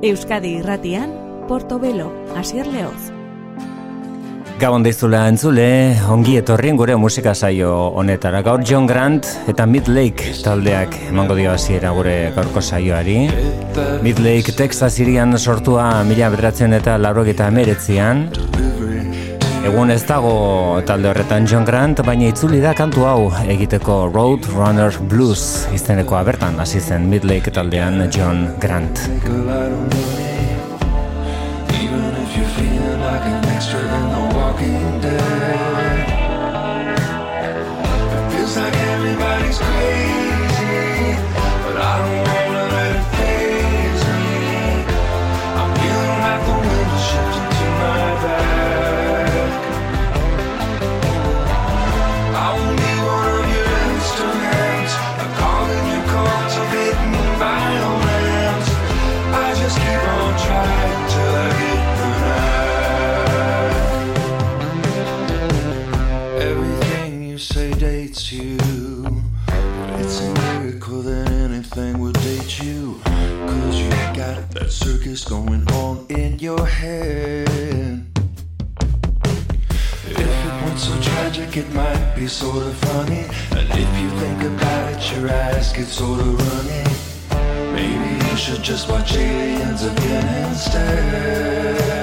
Euskadi Irratian, Portobelo, Asier Leoz. Gabon deizula entzule, ongi etorrien gure musika saio honetara. Gaur John Grant eta Mid Lake taldeak emango dio hasiera gure gaurko saioari. Mid Lake, Texas irian sortua mila bederatzen eta lauro eta emeretzian. Egun ez dago talde horretan John Grant, baina itzuli da kantu hau egiteko Road Runner Blues izteneko abertan hasi zen Mid Lake taldean John Grant. Sort of funny. And if you think about it, your eyes get sort of runny. Maybe you should just watch aliens again instead.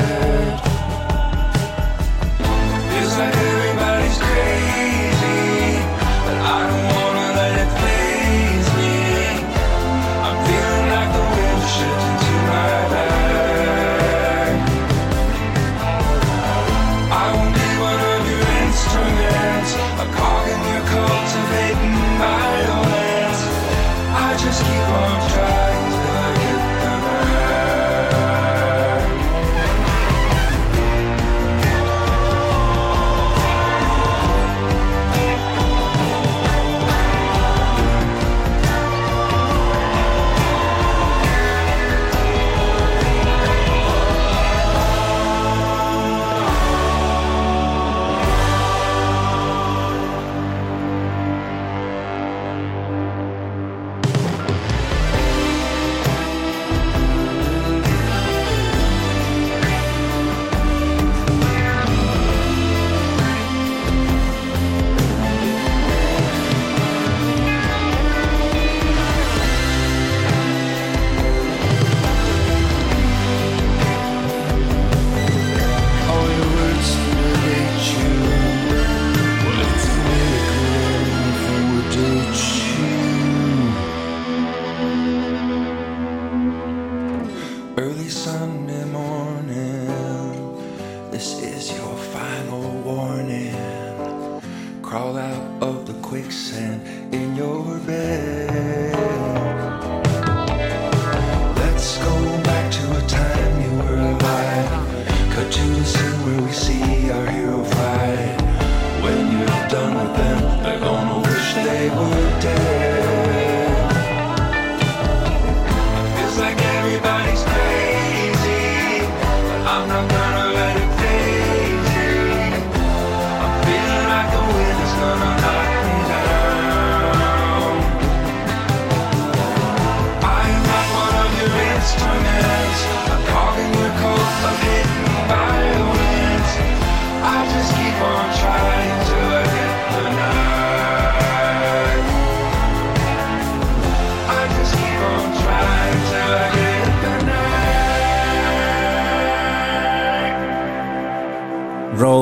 Cut to the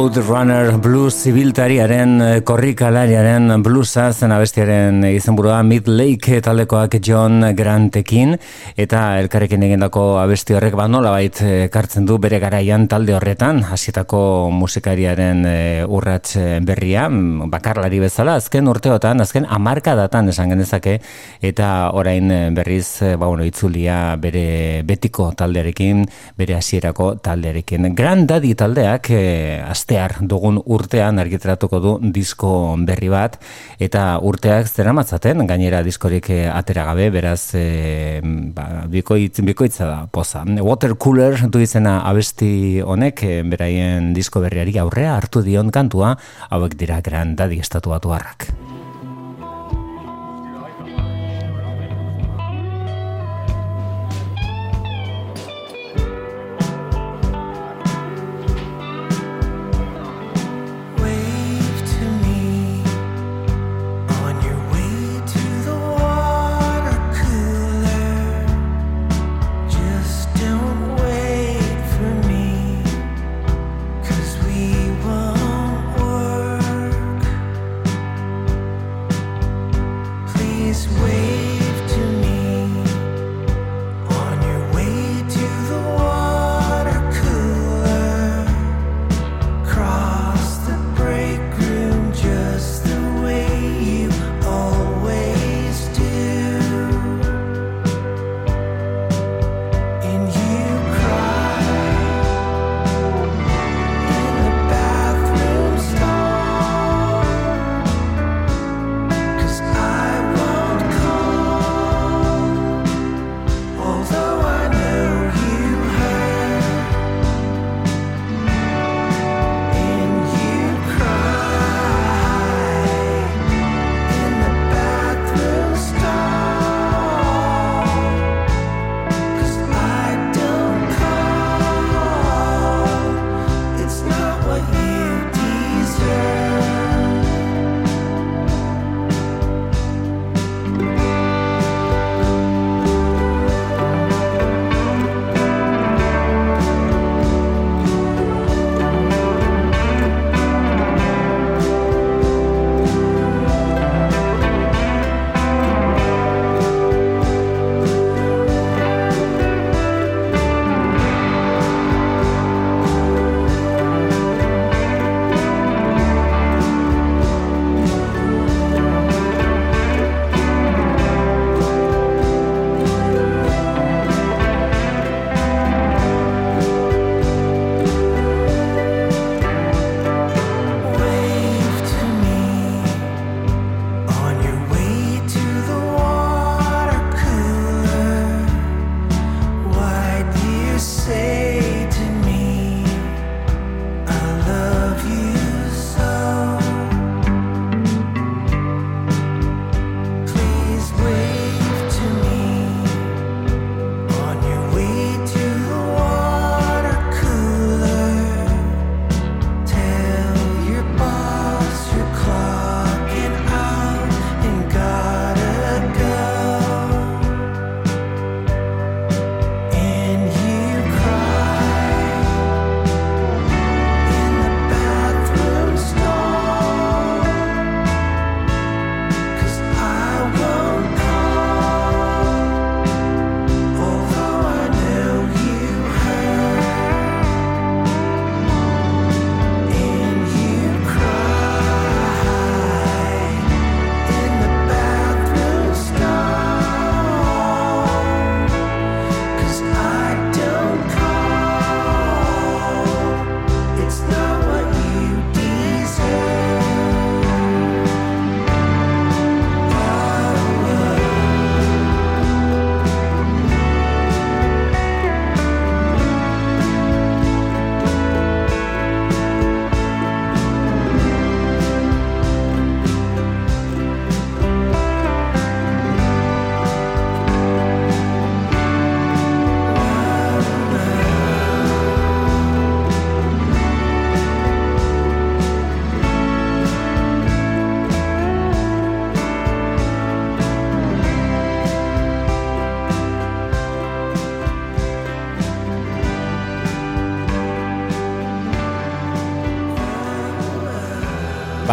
Road Runner Blues zibiltariaren eh, korrikalariaren bluesa zen abestiaren izenburua Mid Lake taldekoak John Grantekin eta elkarrekin egindako abesti horrek ba nolabait eh, ekartzen du bere garaian talde horretan hasietako musikariaren eh, urrats eh, berria mm, bakarlari bezala azken urteotan azken hamarkadatan esan genezake eta orain eh, berriz eh, ba bueno itzulia bere betiko taldearekin bere hasierako taldearekin. Grand Daddy taldeak eh, astear dugun urtean argitaratuko du disko berri bat eta urteak zeramatzaten gainera diskorik eh, atera gabe beraz eh, ba, bikoitz, bikoitza da poza. Water Cooler du izena abesti honek eh, beraien disko berriari aurrea hartu dion kantua hauek dira Grand Daddy estatuatu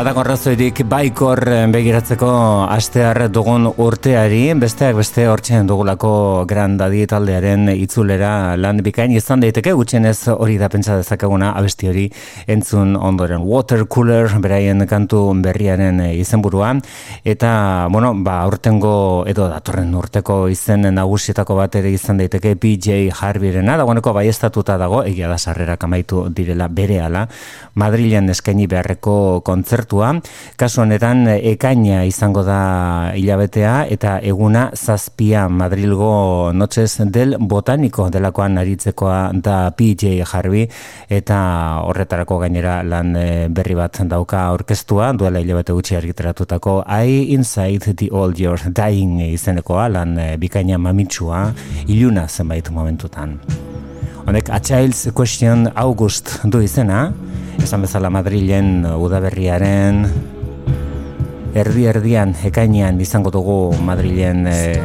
harrak. Badago razoirik baikor eh, begiratzeko astear dugun urteari, besteak beste hortzen dugulako grandadi taldearen itzulera lan bikain izan daiteke. Gutxenez hori da pentsa dezakeguna abesti hori entzun ondoren. Water cooler beraien kantu berriaren izenburua eta bueno, ba urtengo edo datorren urteko izen nagusietako bat ere izan daiteke PJ Harveyren. Dagoeneko bai estatuta dago. Egia da sarrera kamaitu direla berehala Madrilen eskaini beharreko kontzertu kontzertua. Kasu honetan ekaina izango da hilabetea eta eguna zazpia Madrilgo Noches del Botaniko delakoan aritzekoa da PJ Harvey. Eta horretarako gainera lan eh, berri bat dauka orkestua duela hilabete gutxi argiteratutako I Inside the Old Year Dying izenekoa lan eh, bikaina mamitsua iluna zenbait momentutan. Honek A Child's Question August du izena, esan bezala Madrilen udaberriaren erdi erdian ekainean izango dugu Madrilen eh,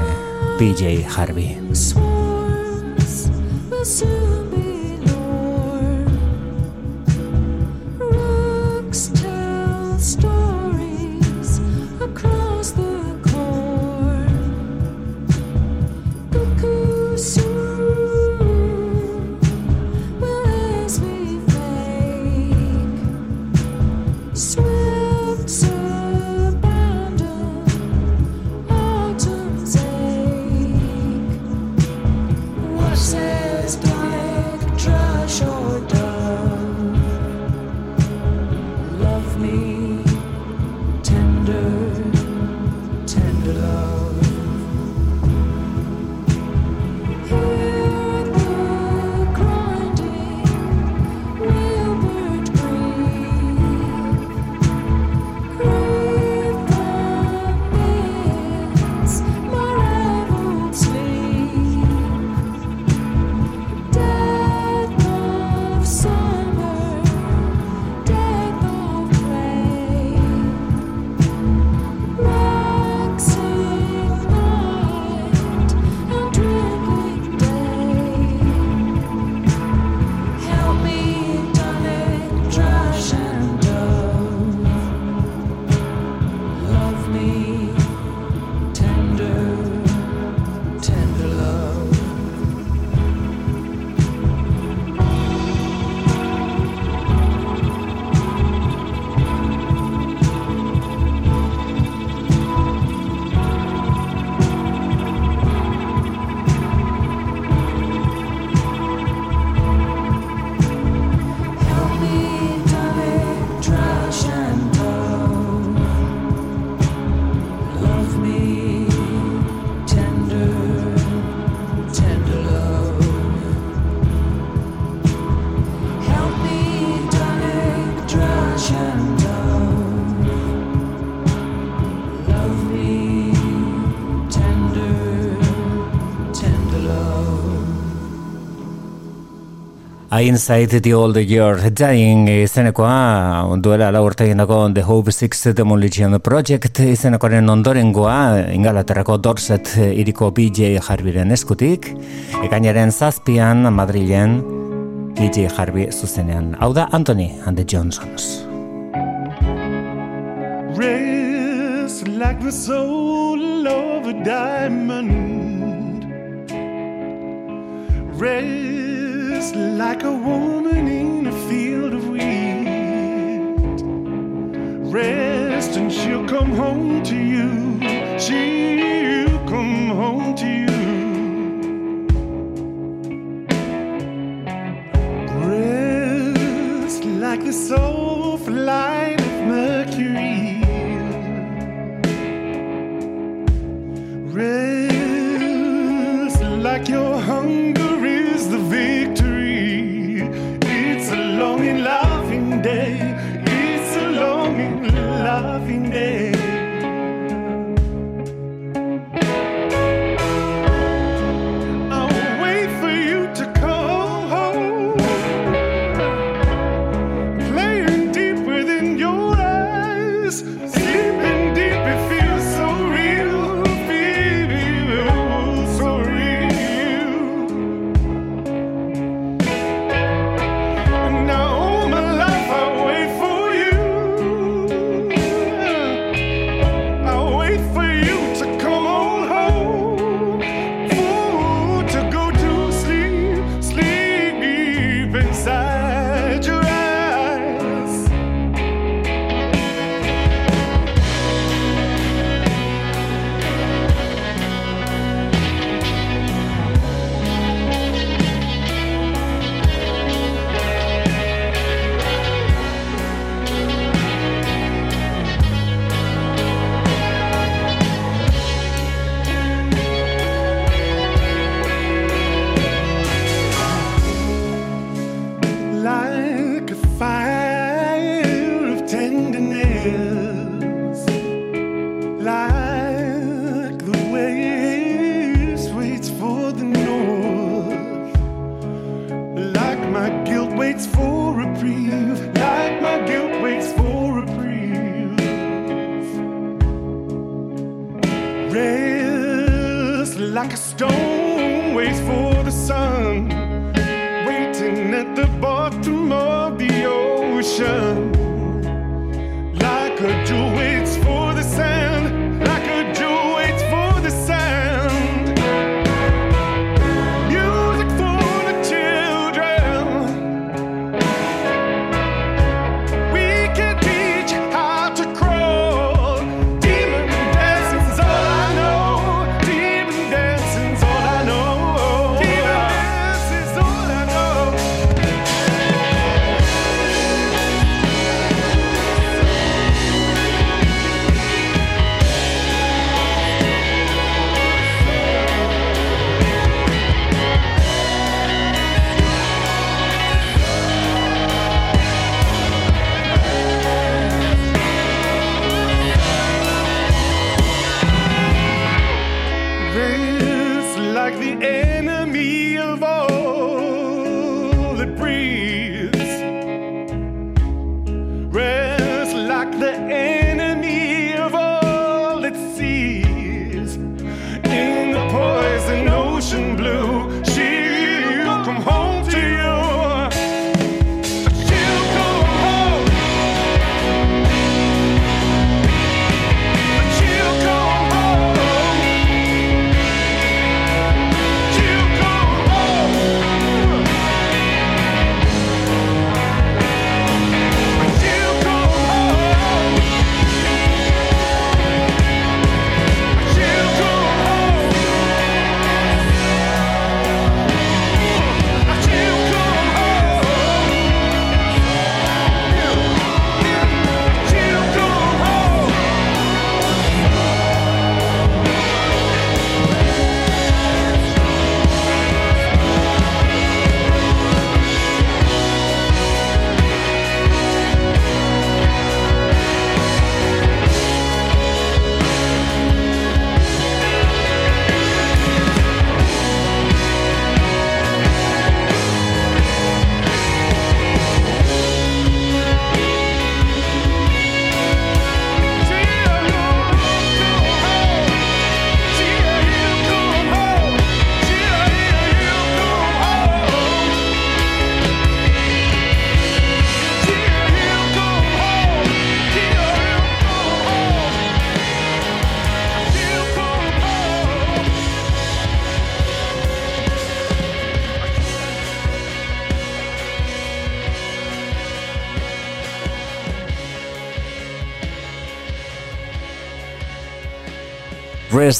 PJ Harvey. Inside the Old Year. Dying izenekoa duela la urte egindako The Hope Six Demolition Project izenekoaren ondorengoa ingalaterrako Dorset iriko BJ Harbiren eskutik. Ekainaren zazpian Madrilen BJ Harbi zuzenean. Hau da Anthony and the Johnsons race like your hunger is the victory. It's a long and loving day. It's a long and loving day.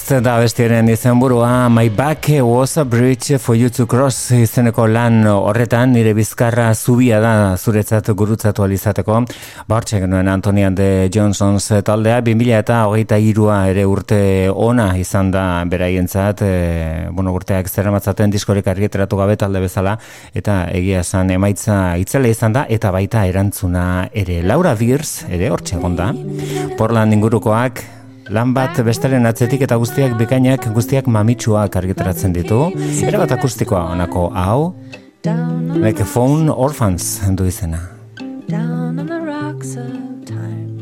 Rest da bestiaren izenburua My back was a bridge for you to cross izeneko lan horretan nire bizkarra zubia da zuretzat gurutzatu alizateko Bartxe genuen Antonian de Johnsons taldea 2000 eta hogeita irua ere urte ona izan da beraientzat e, bueno, urteak zer amatzaten diskorik argiteratu gabe talde bezala eta egia esan emaitza itzela izan da eta baita erantzuna ere. Laura Beers ere hortxe gonda Portland ingurukoak Lan bat bestaren atzetik eta guztiak bikainak guztiak mamitsuak argitaratzen ditu. Era bat akustikoa onako hau. Like a phone orphans du izena. Down on the rocks of time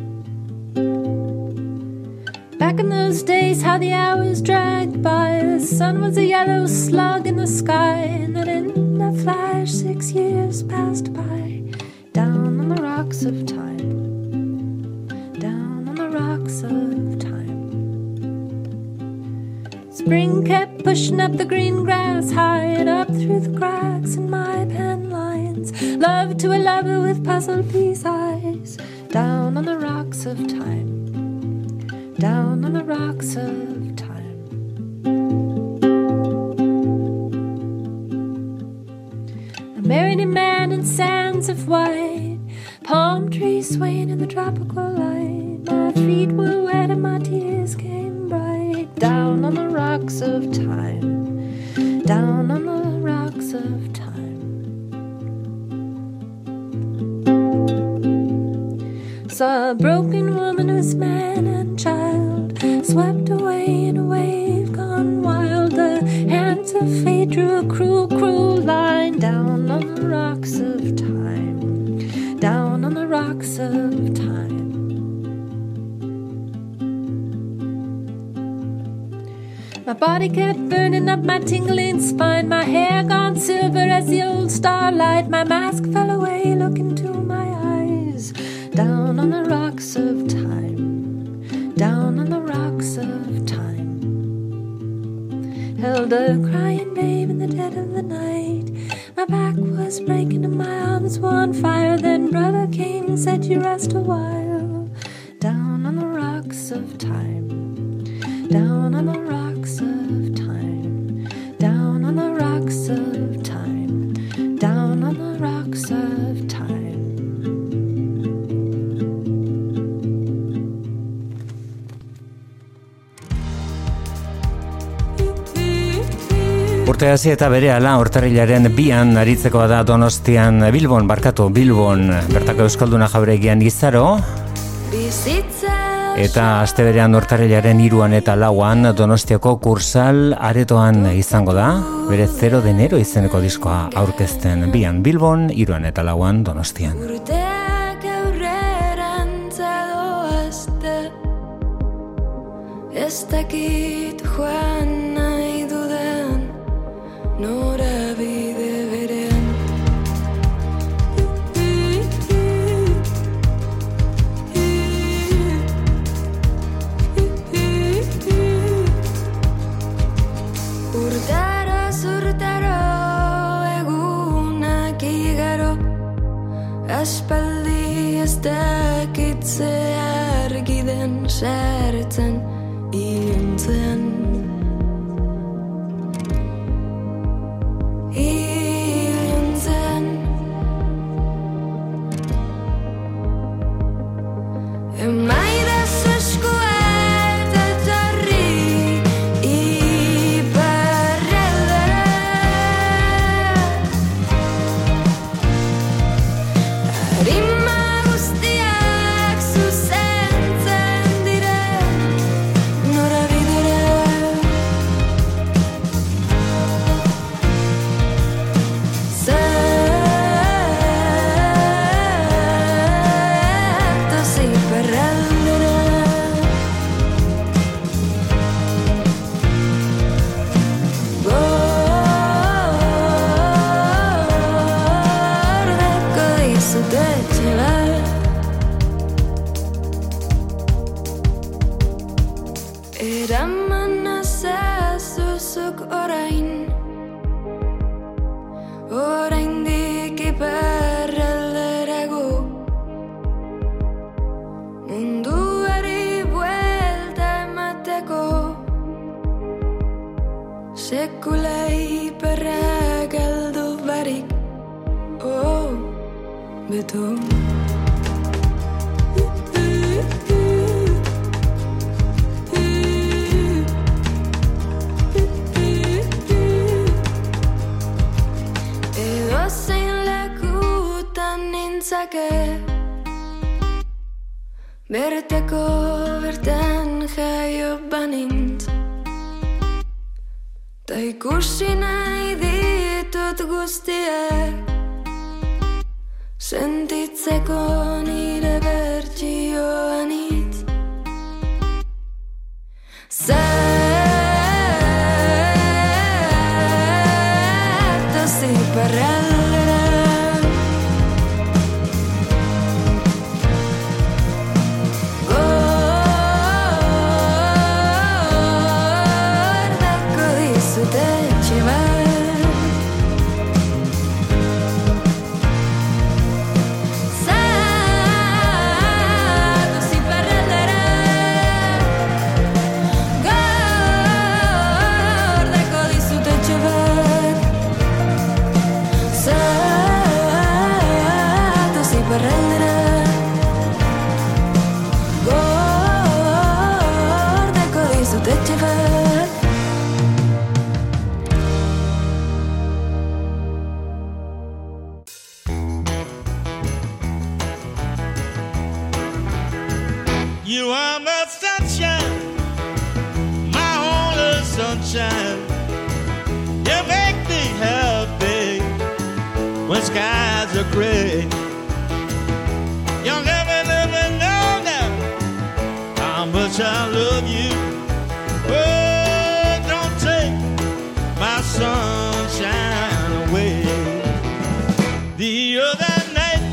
Back in those days how the hours dragged by The sun was a yellow slug in the sky And that in a flash six years passed by Down on the rocks of time rocks of time Spring kept pushing up the green grass, high up through the cracks in my pen lines. Love to a lover with puzzle piece eyes, down on the rocks of time, down on the rocks of time. Married a man in sands of white, palm trees swaying in the tropical light. My feet were wet and my tears came bright down on the rocks of time, down on the rocks of time. Saw a broken woman whose man and child swept away in a wave gone wild. The hands of fate drew a cruel, cruel line down on the rocks of time, down on the rocks of time. My body kept burning up my tingling spine, my hair gone silver as the old starlight. My mask fell away, look into my eyes. Down on the rocks of time, down on the rocks of time. Held a crying babe in the dead of the night. My back was breaking and my arms were on fire. Then brother came and said, You rest a while. Down on the rocks of time, down on the rocks. Urte hasi eta bere ala hortarrilaren bian aritzeko da donostian Bilbon, barkatu Bilbon, bertako euskalduna jabregian izaro. Eta aste berean hortarrilaren iruan eta lauan donostiako kursal aretoan izango da. Bere 0 denero izeneko diskoa aurkezten bian Bilbon, iruan eta lauan donostian. nintzake. Bereteko bertan jaio banint Ta ikusi nahi ditut guztiak. Sentitzeko nire bertioan itz Zer the grave. You'll never, never know now how much I love you. Oh, don't take my sunshine away. The other night,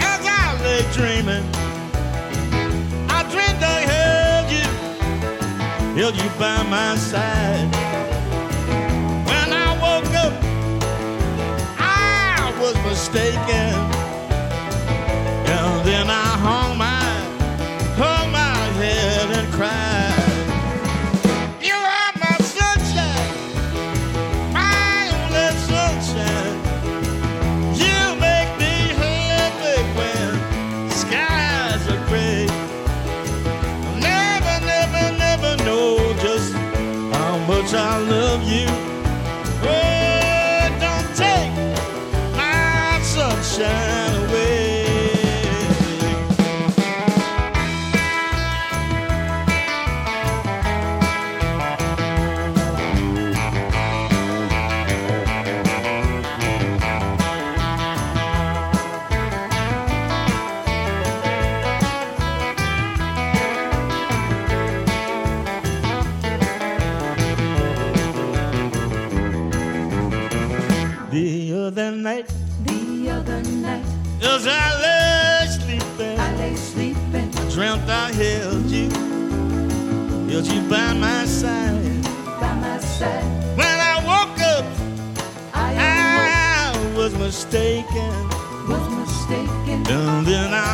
as I lay dreaming, I dreamed I held you, held you by my side. if I held you, held you by my side. By my side. When I woke up, I, I was mistaken. Was mistaken. And then I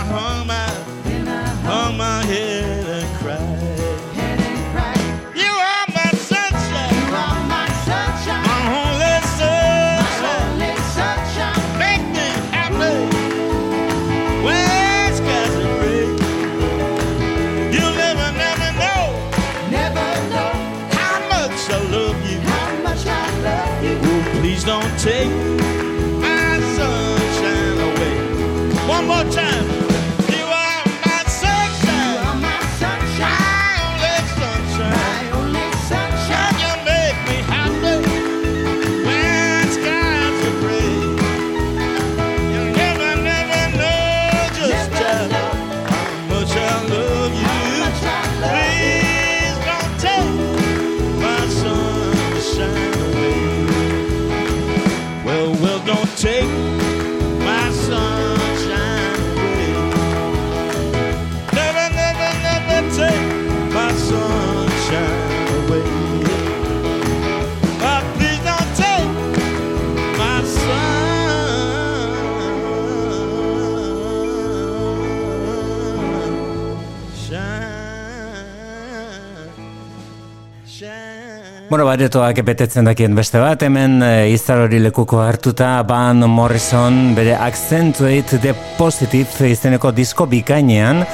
Bueno, baretoak betetzen dakien beste bat, hemen e, izar hori lekuko hartuta Van Morrison bere Accentuate the Positive izeneko disko bikainean.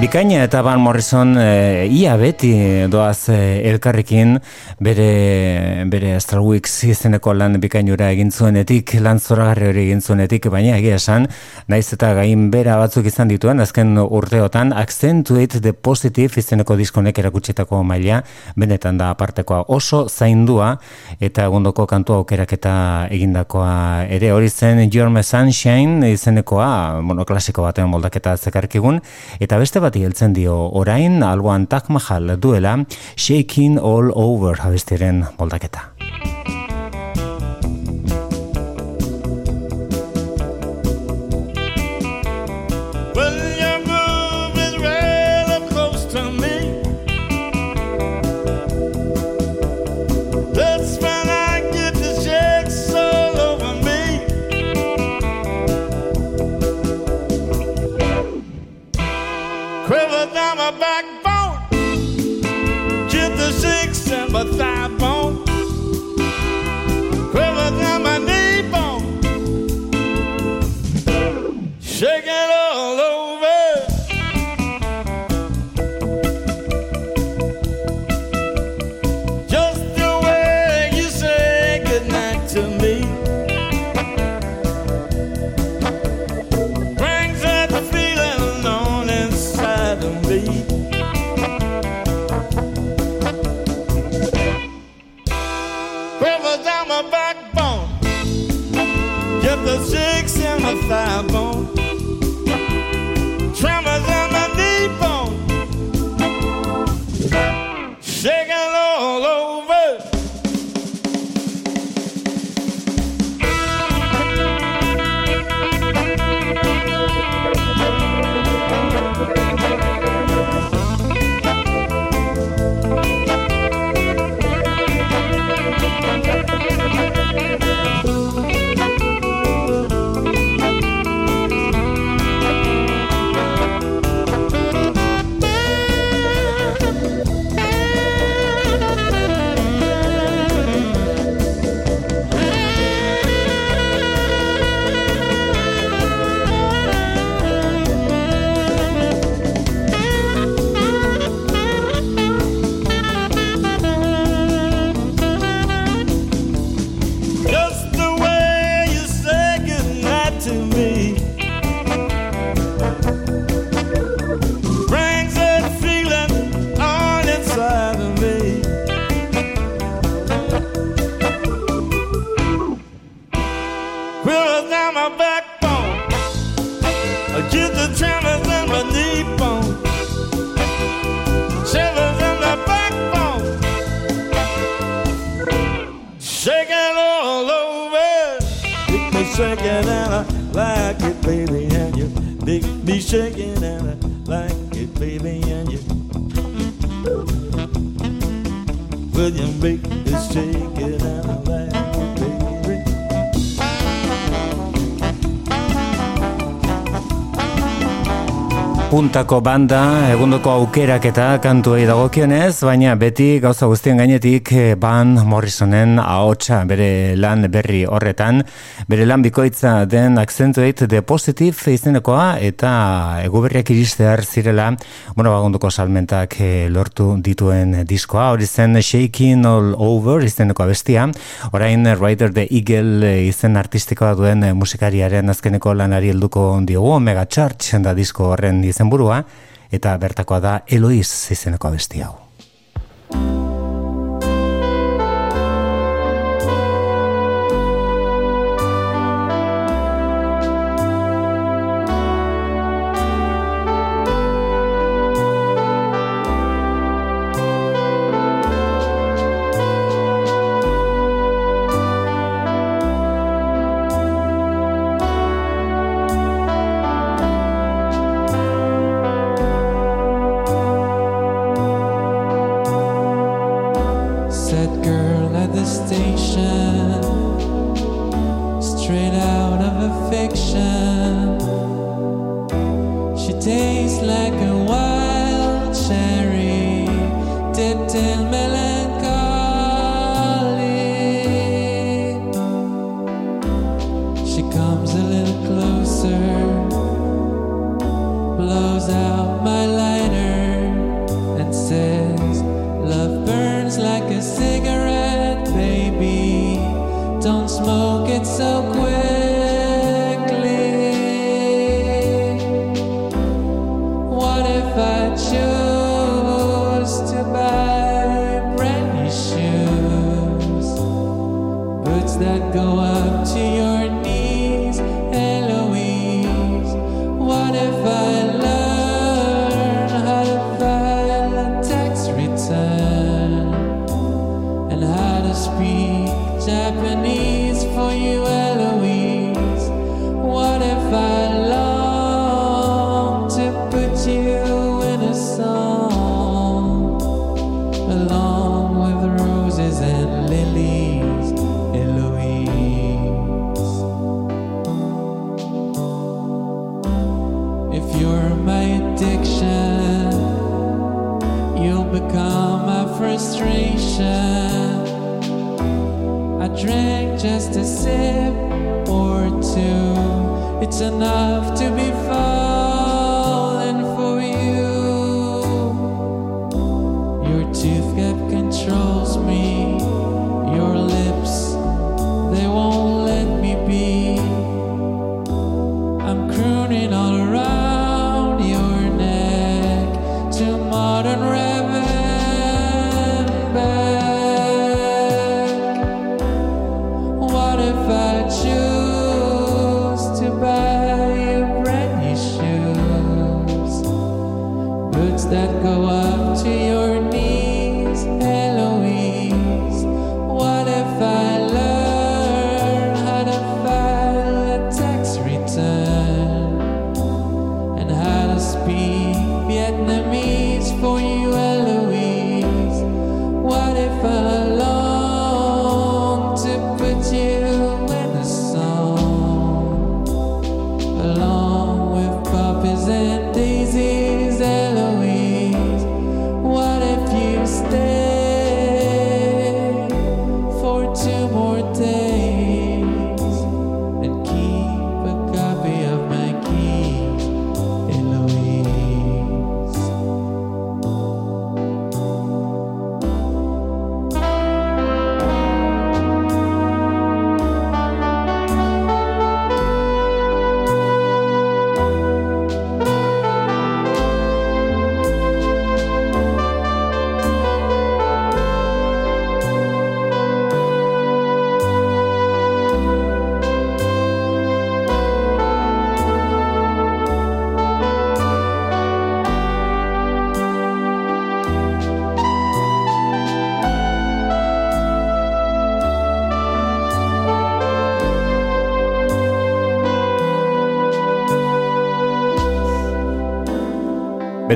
Bikaina eta Van Morrison e, ia beti doaz e, elkarrekin bere, bere Star Weeks izeneko lan bikainura egin zuenetik, lan zoragarri hori egin zuenetik, baina egia esan, naiz eta gain bera batzuk izan dituen, azken urteotan, Accentuate the Positive izeneko diskonek erakutsitako maila, benetan da apartekoa. Oso zaindua, eta egundoko kantua aukeraketa egindakoa ere. Hori zen Your Sunshine izenekoa, bueno, klasiko batean moldaketa zekarkigun, eta beste bati heltzen dio orain, alboan Taj Mahal duela, Shaking All Over abestiren moldaketa. Puntako banda, egundoko aukerak eta kantuei dagokionez, baina beti gauza guztien gainetik eh, Van Morrisonen ahotsa bere lan berri horretan, bere lan bikoitza den Accentuate the Positive izenekoa eta eguberriak iristear zirela, bueno, bagunduko salmentak eh, lortu dituen diskoa, hori zen Shaking All Over izeneko bestia, orain Rider the Eagle eh, izen artistikoa duen eh, musikariaren azkeneko lanari helduko diogu, Mega Church da disko horren izenburua, eta bertakoa da Eloiz izeneko abesti hau.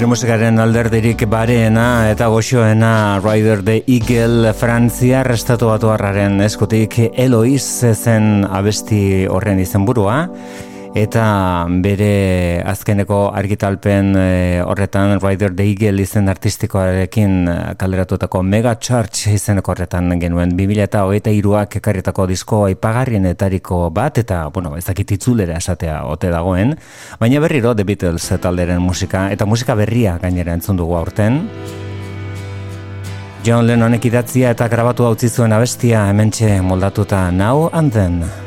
gure musikaren alderdirik bareena eta goxoena Rider the Eagle Frantziar estatu batuarraren eskutik Eloiz zen abesti horren izenburua eta bere azkeneko argitalpen e, horretan Rider the Eagle izen artistikoarekin eh, kalderatutako Mega Church izeneko horretan genuen. 2000 eta hogeita iruak ekarritako disko aipagarrienetariko bat eta bueno, ez dakit itzulera esatea ote dagoen, baina berriro The Beatles talderen musika eta musika berria gainera entzun dugu aurten. John Lennonek idatzia eta grabatu hau zuen abestia hementxe moldatuta Now and Then.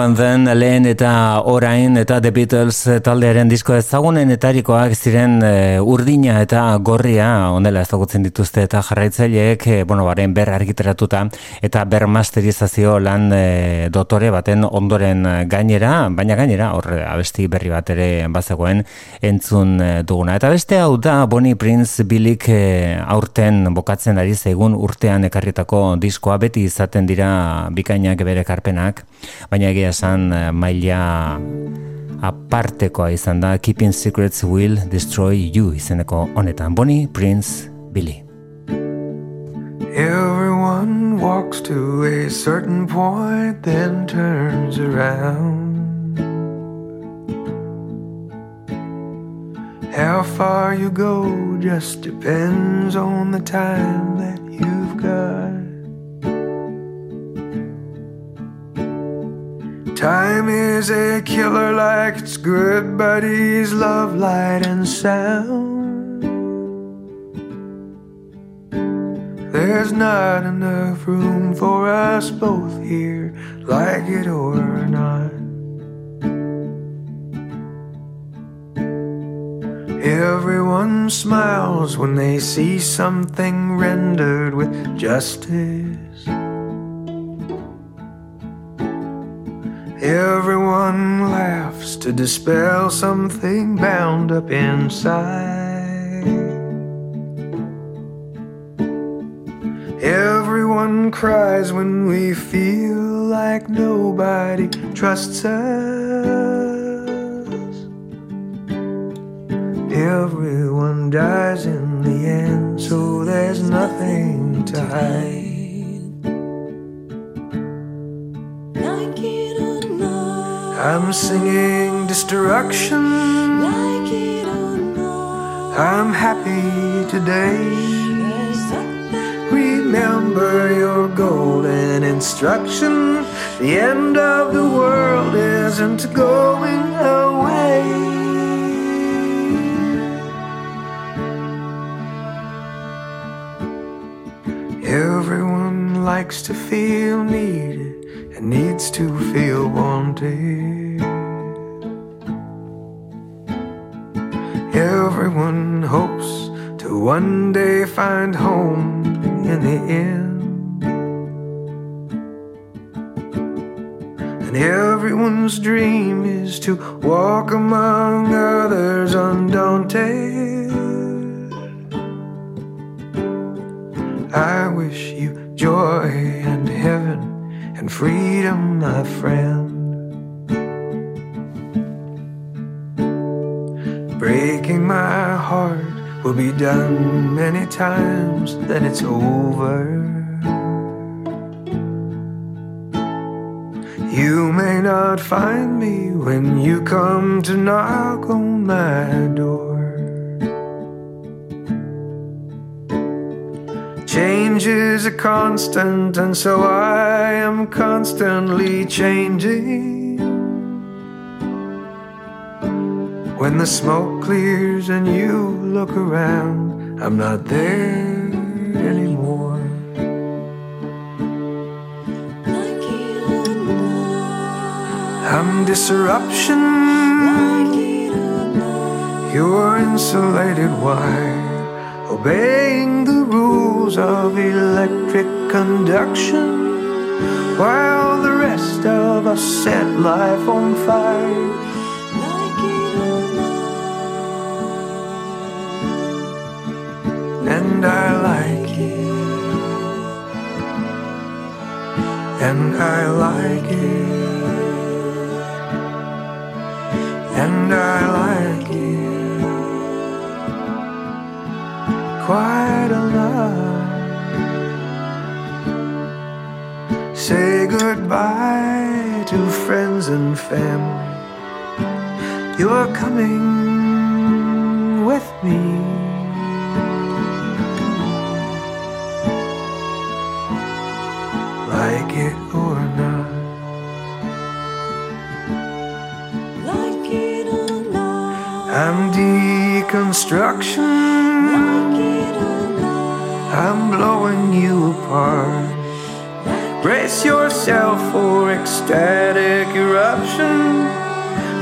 And then lehen eta orain eta The Beatles taldearen disko ezagunenetarikoak ziren e, urdina eta gorria ondela ezagutzen dituzte eta jarraitzaileek e, bueno, baren ber argitaratuta eta ber masterizazio lan e, dotore baten ondoren gainera, baina gainera hor abesti berri bat ere bazegoen entzun e, duguna. Eta beste hau da Bonnie Prince Billik e, aurten bokatzen ari zaigun urtean ekarritako diskoa beti izaten dira bikainak bere karpenak baina egia esan eh, maila apartekoa izan da Keeping Secrets Will Destroy You izeneko honetan Bonnie Prince Billy Everyone walks to a certain point, then turns around. How far you go just depends on the time that you've got. Time is a killer like it's good buddies, love, light, and sound. There's not enough room for us both here, like it or not. Everyone smiles when they see something rendered with justice. Everyone laughs to dispel something bound up inside. Everyone cries when we feel like nobody trusts us. Everyone dies in the end, so there's nothing to hide. I'm singing destruction. like it I'm happy today. Remember your golden instruction. The end of the world isn't going away. Everyone likes to feel needed and needs to feel wanted. Everyone hopes to one day find home in the end. And everyone's dream is to walk among others undaunted. I wish you joy and heaven and freedom, my friend. Breaking my heart will be done many times, then it's over. You may not find me when you come to knock on my door. Change is a constant, and so I am constantly changing. When the smoke clears and you look around, I'm not there anymore. like it or not, I'm disruption. like it or not, You're insulated wire, obeying the rules of electric conduction, while the rest of us set life on fire. And I like it, and I like it, and I like it quite a lot. Say goodbye to friends and family. You're coming with me. Like it or not. like it or not, I'm deconstruction. I'm blowing you apart. Brace yourself for ecstatic eruption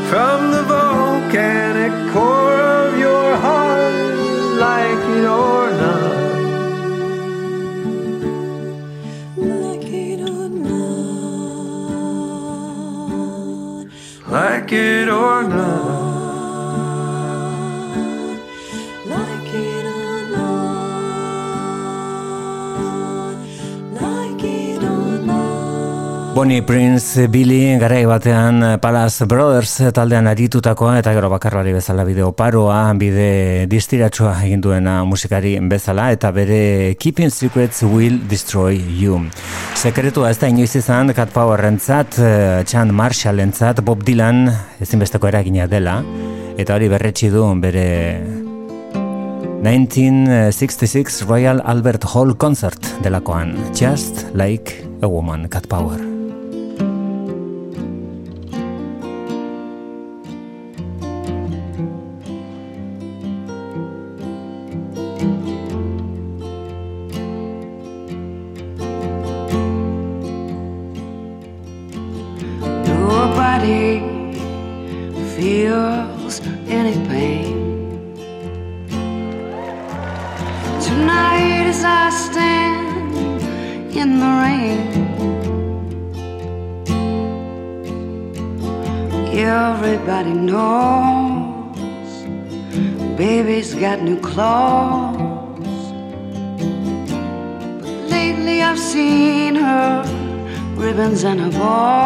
from the volcanic core of your heart, like it or not. Like it or not, Like it or not. Bonnie Prince Billy garai batean Palace Brothers taldean aritutakoa eta gero bakarlari bezala bideo paroa, bide distiratsua egin duena musikari bezala eta bere Keeping Secrets Will Destroy You. Sekretua ez da inoiz izan Cat Powerrentzat, eh, Chan Marshallentzat, Bob Dylan ezinbesteko eragina dela eta hori berretsi du bere 1966 Royal Albert Hall Concert delakoan Just Like a Woman, Cat Power. Clothes. But lately, I've seen her ribbons and her bows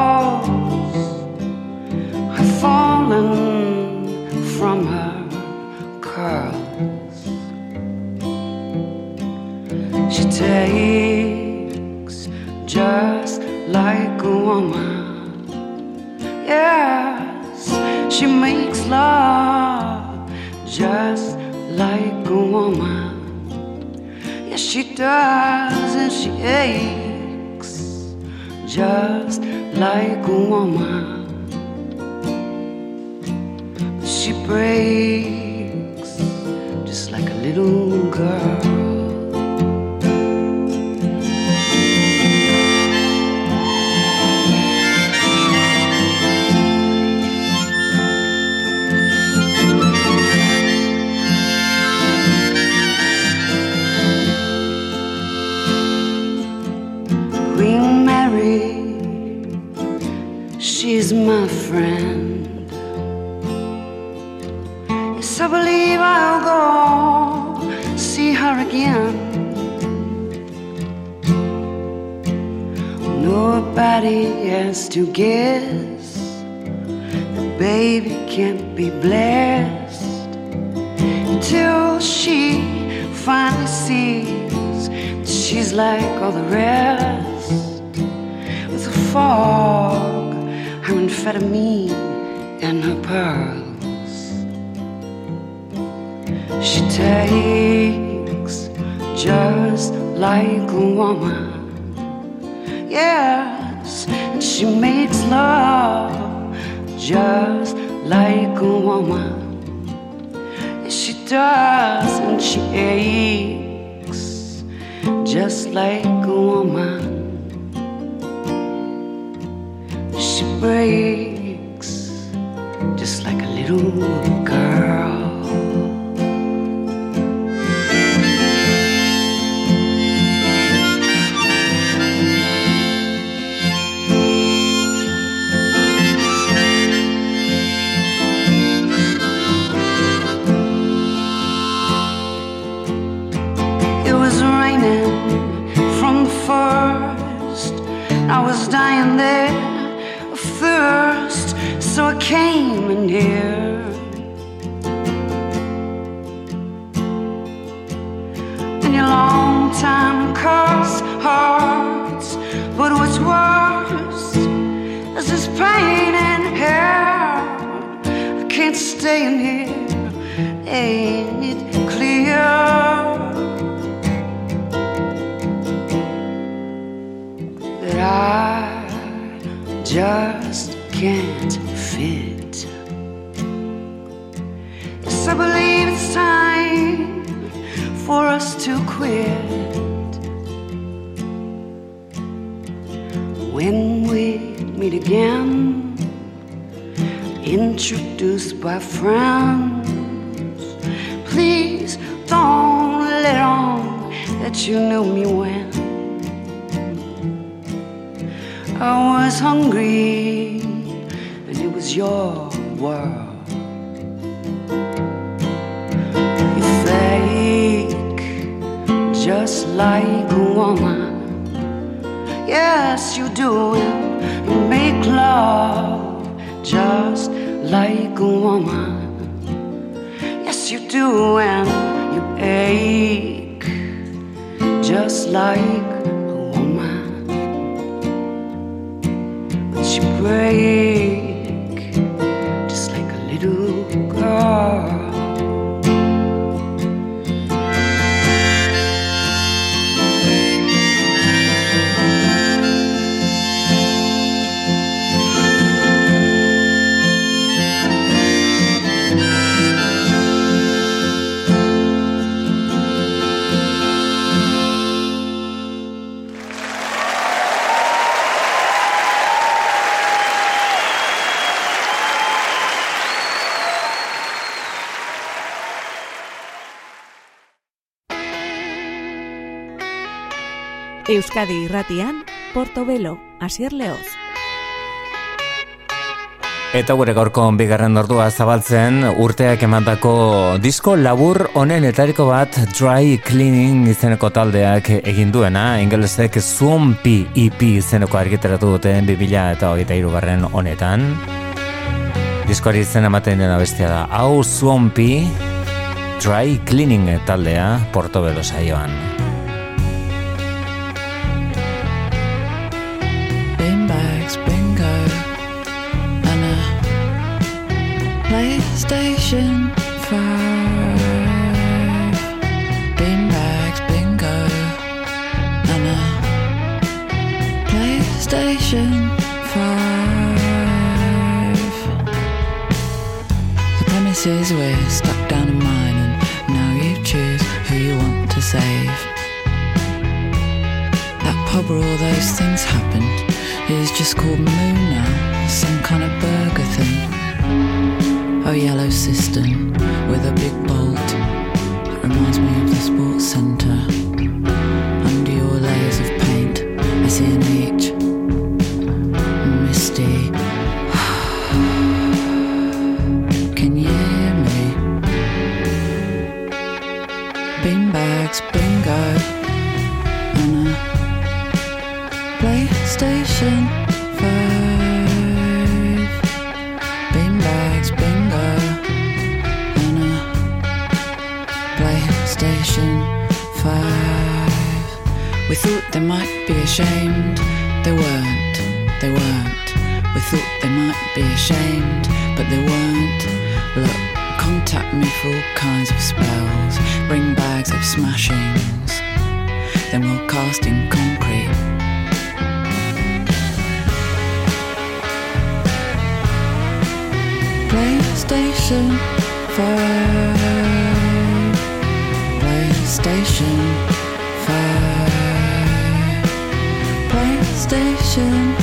is this pain in here. I can't stay in here. Ain't it clear? that I just can't fit. Yes, I believe it's time for us to quit. Meet again, introduced by friends. Please don't let on that you knew me when I was hungry and it was your world. You fake just like a woman. Yes, you do it. Make love just like a woman. Yes, you do, and you ache just like a woman. But you break Euskadi irratian, Portobelo, Asier Leoz. Eta gure gaurko bigarren ordua zabaltzen urteak emandako disko labur honen etariko bat Dry Cleaning izeneko taldeak egin duena, ingelesek Swampy EP izeneko argitaratu duten 2000 eta hogeita irugarren honetan. Diskoari izen ematen dena bestia da, hau Swampy Dry Cleaning taldea Portobelo saioan. Is we're stuck down a mine, and now you choose who you want to save. That pub where all those things happened is just called Moon now, some kind of burger thing. A yellow cistern with a big bolt. That reminds me of the sports centre. Beanbags, bingo, and a PlayStation 5. Beanbags, bingo, and a PlayStation 5. We thought they might be ashamed, they weren't, they weren't. We thought they might be ashamed, but they weren't. Look, contact me for all kinds of spells, bring bags of smashings, then we'll cast in concrete. PlayStation 5 PlayStation 5 PlayStation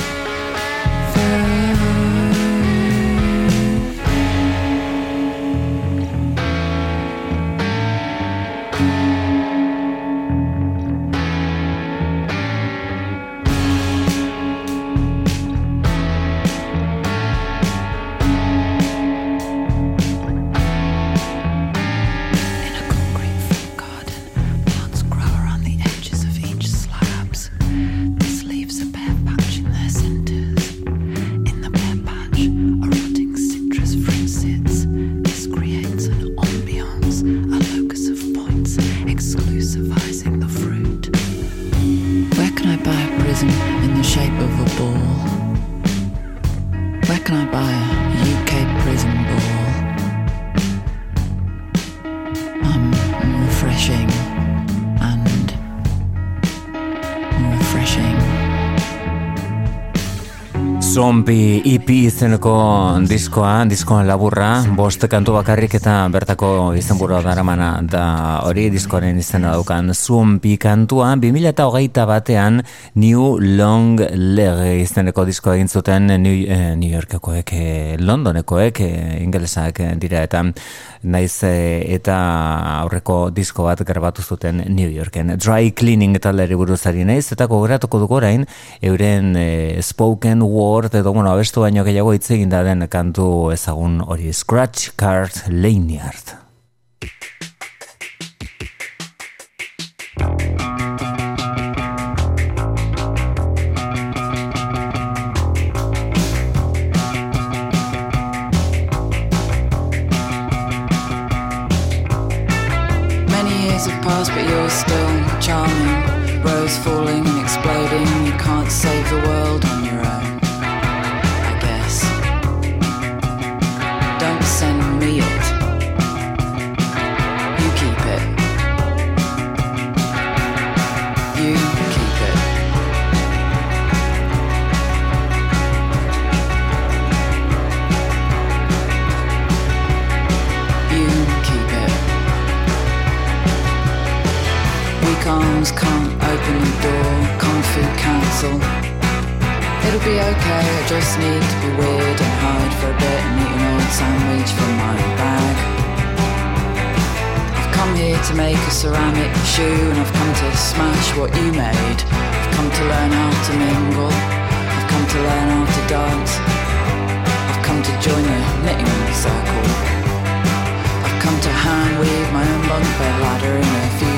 Zombie EP izeneko diskoa, diskoan laburra, bost kantu bakarrik eta bertako izenburua daramana da hori diskoaren izena daukan Zombie kantua, 2008 batean New Long Leg izeneko diskoa egin zuten New, eh, New Yorkekoek, eh, Londonekoek, eh, ingelesak dira eta naiz eh, eta aurreko disko bat grabatu zuten New Yorken. Dry Cleaning taldeari buruzari naiz eta gogoratuko dugu orain euren eh, spoken word edo bueno, abestu baino gehiago hitz egin da den kantu ezagun hori Scratch Card Lanyard. Just need to be weird and hide for a bit and eat an old sandwich from my bag. I've come here to make a ceramic shoe and I've come to smash what you made. I've come to learn how to mingle, I've come to learn how to dance. I've come to join the knitting circle. I've come to hand weave my own bunk bed ladder in a few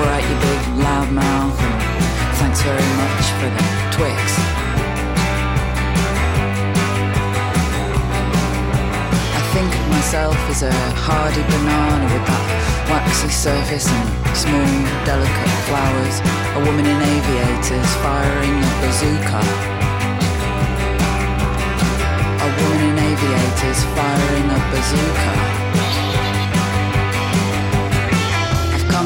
Alright, you big loud mouth, thanks very much for the Twix. I think of myself as a hardy banana with that waxy surface and small, delicate flowers. A woman in aviators firing a bazooka. A woman in aviators firing a bazooka.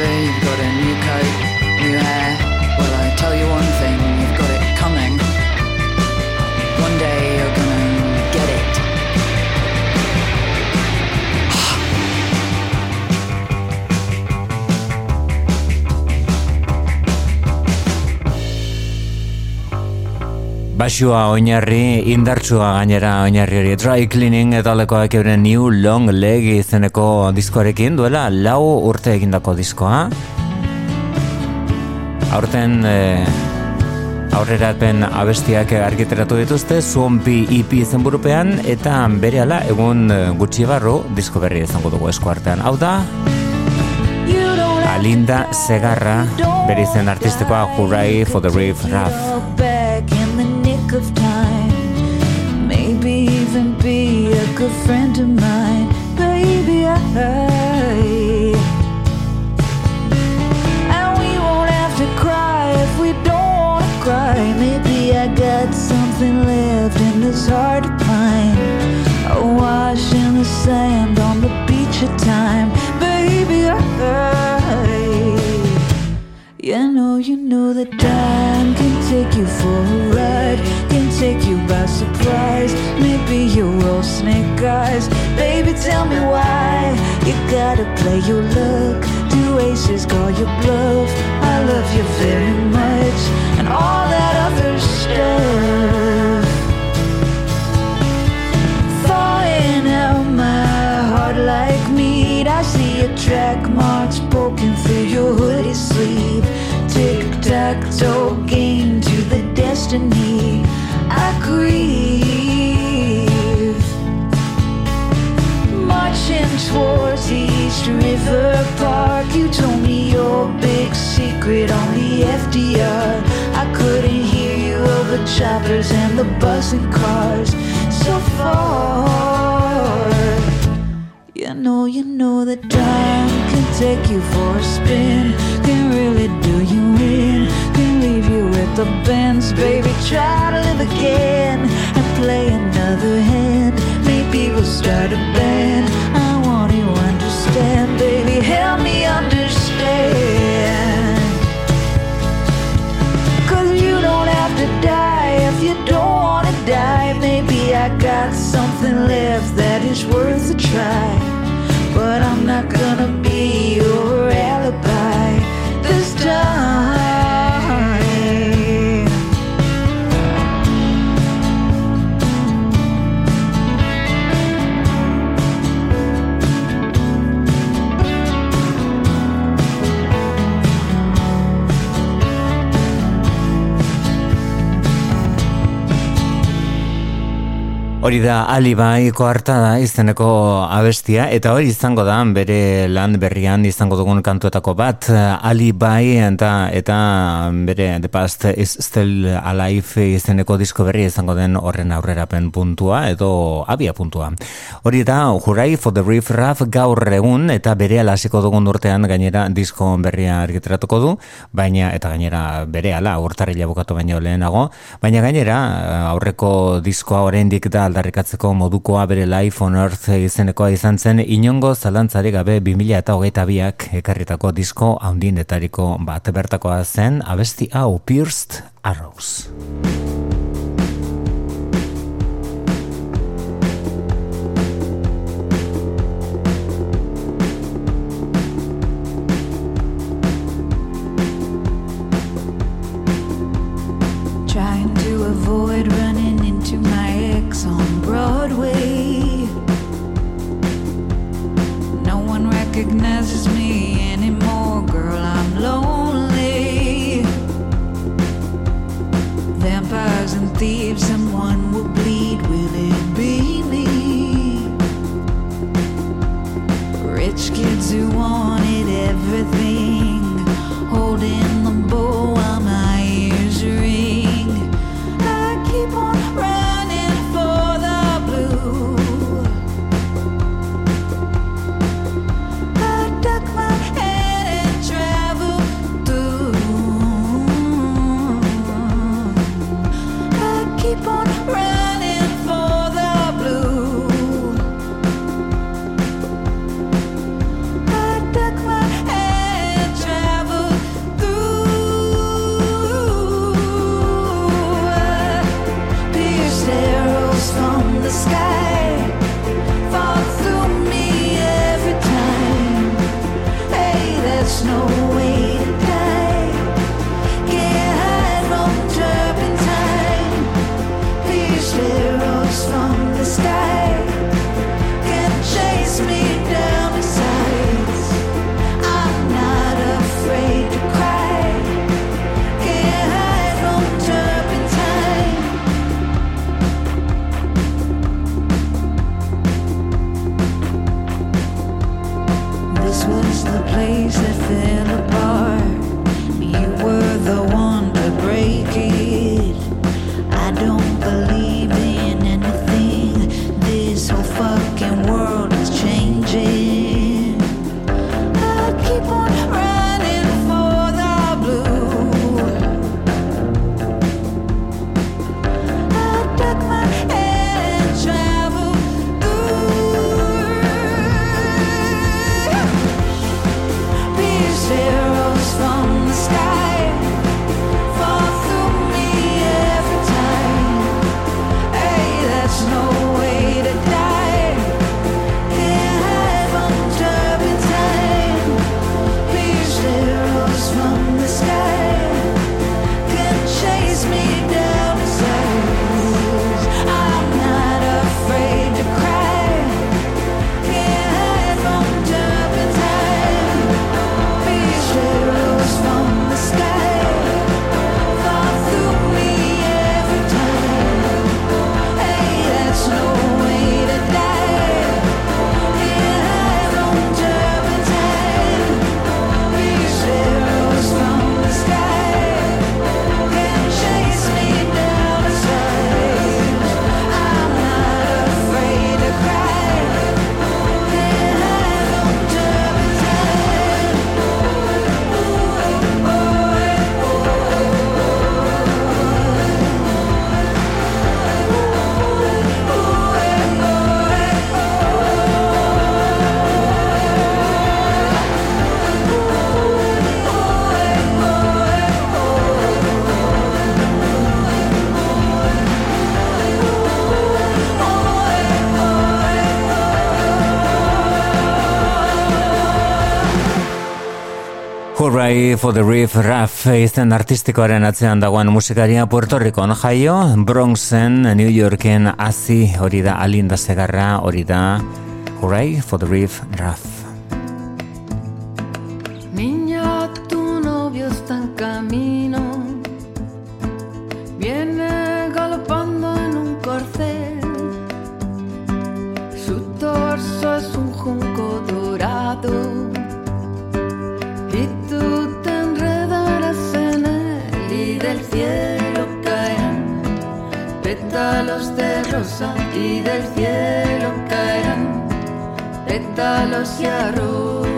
You've got a new coat, new hair. Well, I tell you one thing, Basua oinarri, indartsua gainera oinarri hori dry cleaning eta lekoak euren new long leg izeneko diskoarekin duela lau urte egindako diskoa. Aurten eh, aurrerapen abestiak argiteratu dituzte Swampy EP izenburupean eta berehala egun eh, gutxi barru disko berri izango dugu eskuartean. Hau da, Alinda Segarra, bere izen artistikoa Hooray for the Reef Raff. A friend of mine. Baby, I. And we won't have to cry if we don't want to cry. Maybe I got something left in this heart of mine. Awash in the sand on the beach of time. Baby, I. You know, you know that time can take you for a ride, take you by surprise. Maybe you're all snake eyes. Baby, tell me why you gotta play your luck. Do aces call your bluff? I love you very much, and all that other stuff. Thawing out my heart like meat. I see a track marks poking through your hoodie sleeve. Tic tac toe game to the destiny. Grieve. Marching towards East River Park. You told me your big secret on the FDR. I couldn't hear you over choppers and the buzzing cars. So far. You know, you know that time can take you for a spin. Can really do you in. Leave you with the bends, baby. Try to live again and play another hand. Maybe we'll start a band. I want you to understand, baby. Help me understand. Cause you don't have to die if you don't wanna die. Maybe I got something left that is worth a try. But I'm not gonna be Hori da alibaiko harta da izeneko abestia eta hori izango da bere lan berrian izango dugun kantuetako bat alibai eta, eta bere The Past is Still Alive izeneko disko berri izango den horren aurrerapen puntua edo abia puntua. Hori da Hurai for the Riff Raff gaur egun eta bere hasiko dugun urtean gainera disko berria argitaratuko du, baina eta gainera bere ala urtarrila bukatu baino lehenago, baina gainera aurreko diskoa oraindik da aldarrikatzeko modukoa bere Life on Earth izenekoa izan zen inongo zalantzari gabe 2000 eta hogeita biak ekarritako disko haundinetariko bat bertakoa zen abesti hau Pierced Arrows. Hurray for the Reef Raff izen artistikoaren atzean dagoen musikaria Puerto Ricon jaio, Bronxen, New Yorken hazi hori da alinda segarra hori da Hurray for the Reef Raff. Cielo caerán pétalos de rosa y del cielo caerán pétalos y arroz.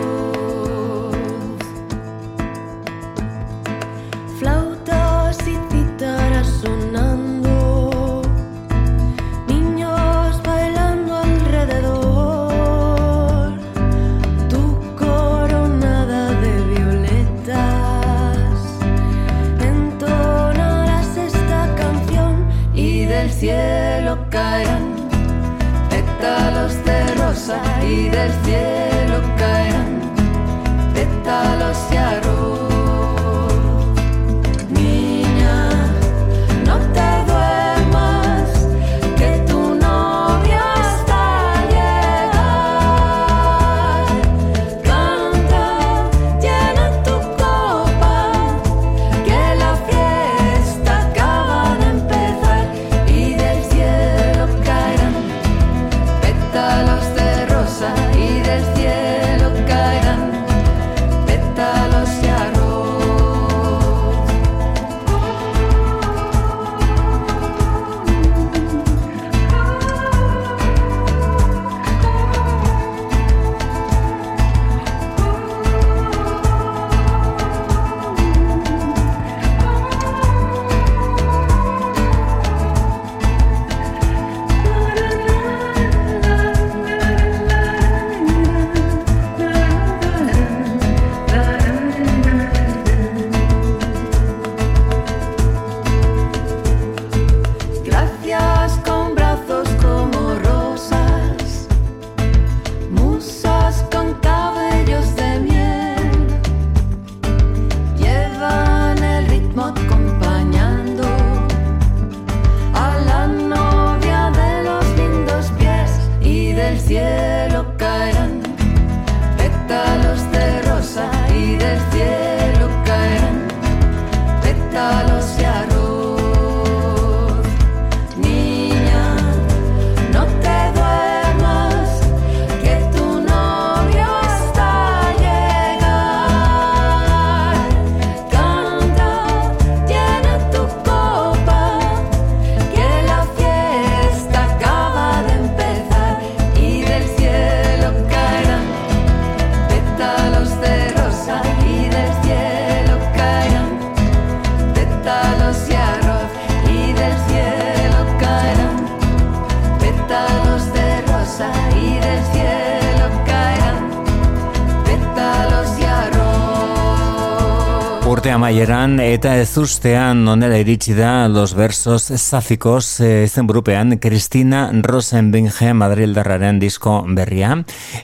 Amaieran eta ez ustean onela iritsi da los versos zafikoz eh, izen burupean Cristina Rosenbinge Madrildarraren disko berria.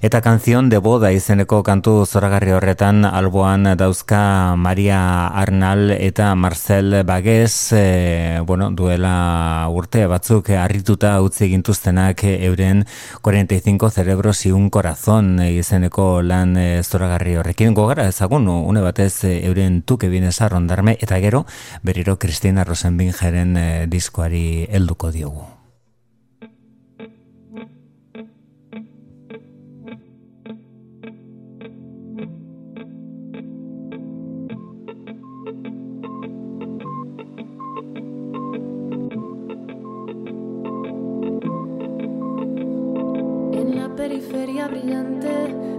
Eta kanzion de boda izeneko kantu zoragarri horretan alboan dauzka Maria Arnal eta Marcel Baguez eh, bueno, duela urte batzuk harrituta utzi gintuztenak euren 45 cerebros y un corazón eh, izeneko lan eh, zoragarri horrekin. Gogara ezagun une batez eh, euren tu que vienes a rondarme eta gero berriro Cristina Rosenbingeren eh, diskoari helduko diogu. Periferia brillante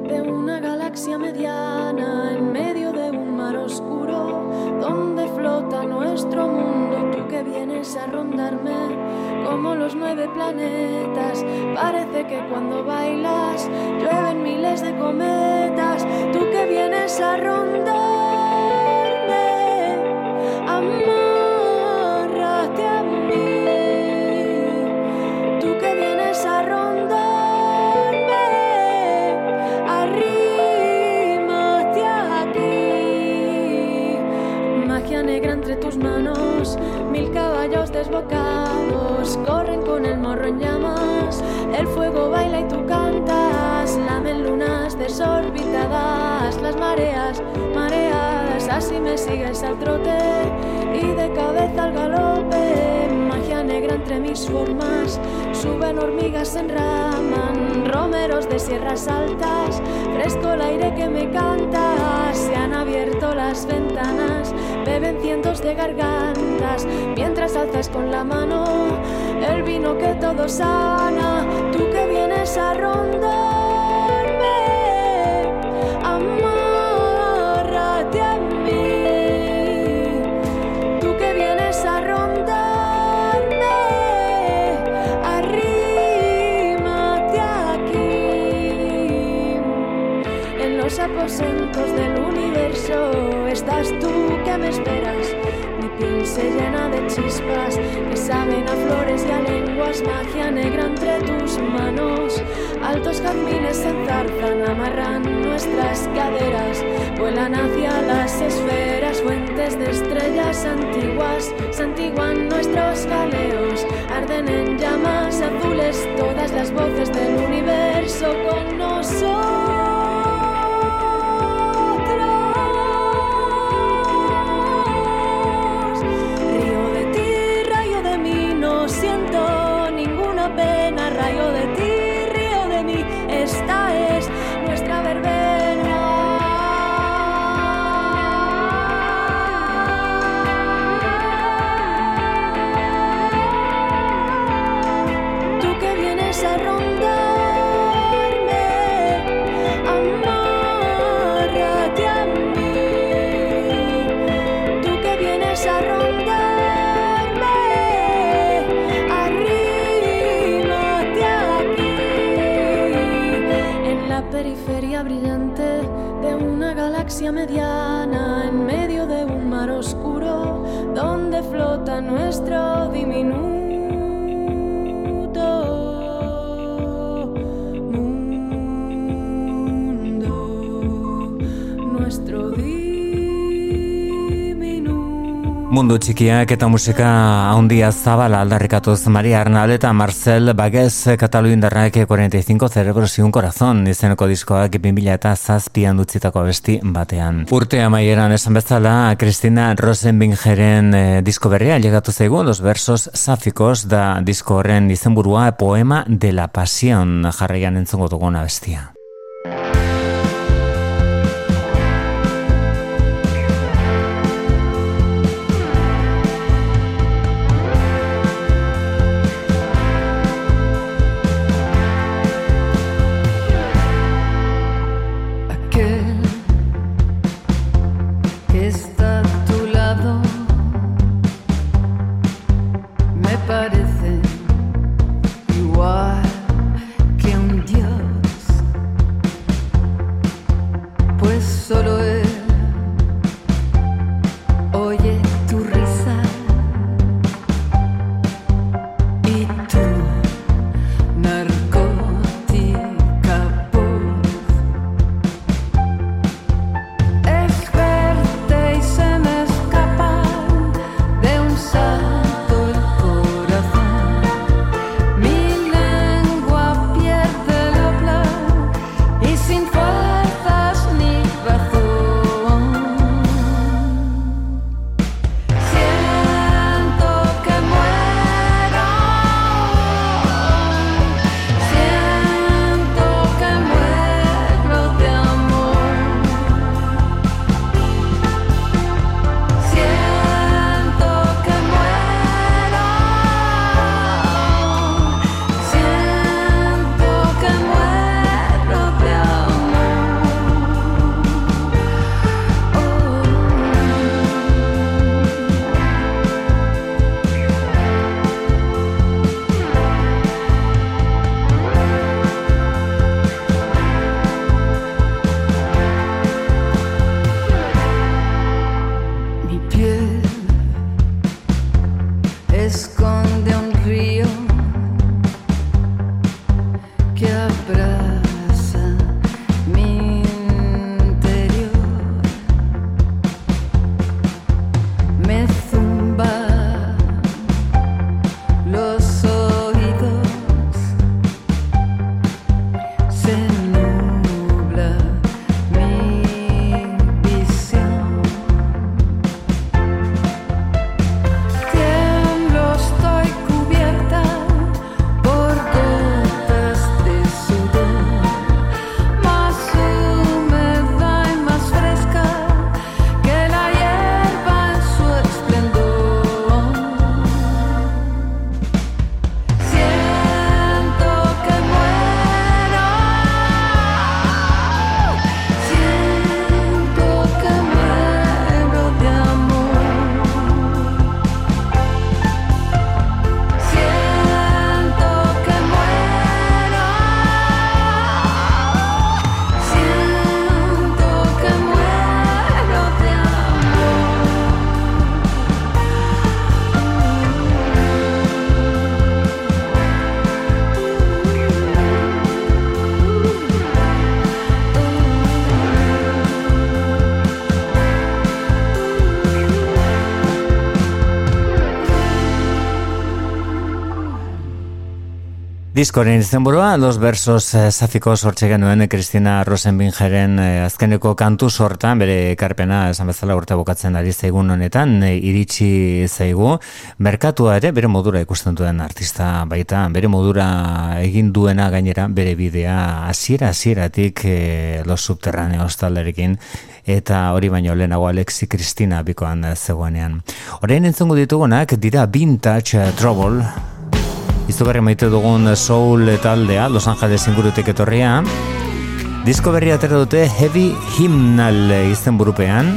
de una galaxia mediana, en medio mar oscuro, donde flota nuestro mundo, tú que vienes a rondarme como los nueve planetas. Parece que cuando bailas llueven miles de cometas, tú que vienes a rondarme. Amárrate Mil caballos desbocados corren con el morro en llamas. El fuego baila y tú cantas. Lamen lunas desorbitadas, las mareas mareadas. Así me sigues al trote y de cabeza al galope. Entre mis formas. Suben hormigas, enraman romeros de sierras altas. Fresco el aire que me canta. Se han abierto las ventanas, beben cientos de gargantas. Mientras alzas con la mano el vino que todo sana. Tú que vienes a rondarme, aposentos del universo estás tú que me esperas. Mi piel se llena de chispas que saben a flores y a lenguas, magia negra entre tus manos. Altos jazmines se enzarzan, amarran nuestras caderas, vuelan hacia las esferas, fuentes de estrellas antiguas, santiguan nuestros galeos, arden en llamas azules todas las voces del universo txikiak eta musika handia zabala aldarrikatuz Maria Arnal eta Marcel Baguez Kataluindarrak 45 Cerebro y un Corazón izeneko diskoak 2000 eta zazpian dutzitako besti batean. Urte amaieran esan bezala, Cristina Rosenbingeren eh, disko berria llegatu zaigu, los versos sáficos da disko horren izenburua Poema de la Pasión jarraian entzungo duguna bestia. Diskoren izenburua, los versos eh, zafiko sortxe genuen Kristina Rosenbingeren eh, azkeneko kantu sortan, bere ekarpena esan bezala urte bukatzen ari zaigun honetan, eh, iritsi zaigu, merkatua ere bere modura ikusten duen artista baita, bere modura egin duena gainera bere bidea hasiera hasieratik e, los subterraneos talderekin eta hori baino lehenago Alexi Kristina bikoan zegoenean. Orain entzungo ditugunak dira Vintage Trouble izugarri maite dugun soul taldea, Los Angeles ingurutik etorria. Disko berri atera dute Heavy Hymnal izten burupean,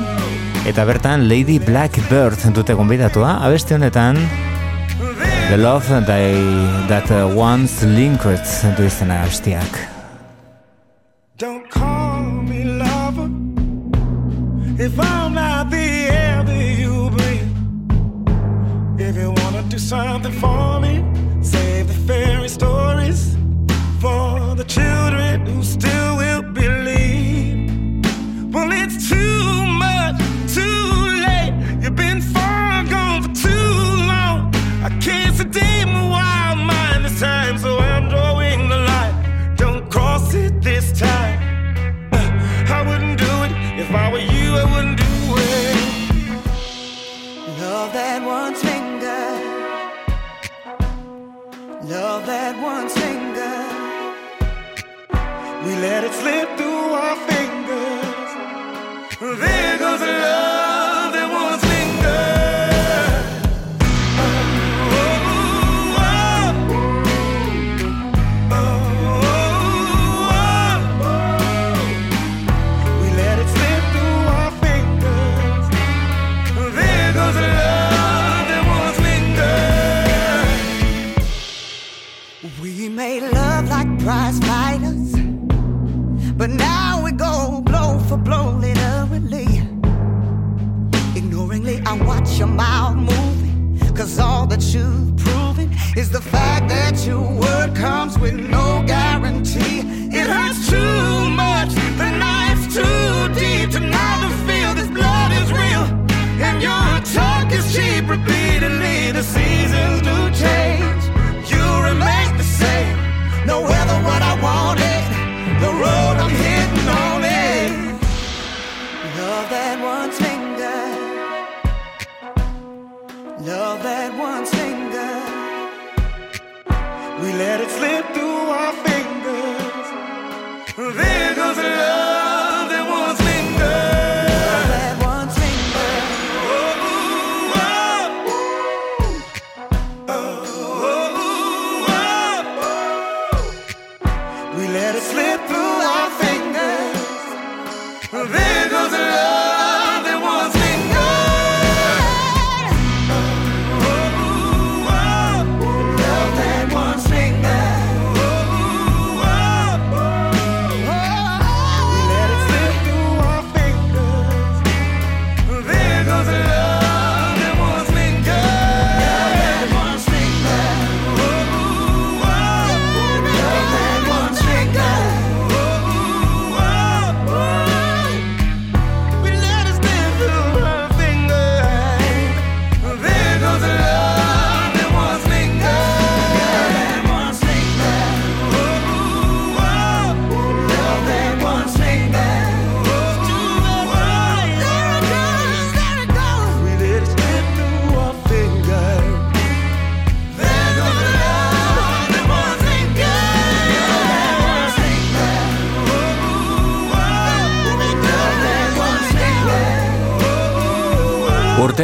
eta bertan Lady Blackbird dute gonbidatua, abeste honetan The Love they, That Once Linked du izena abestiak. Don't call me lover If I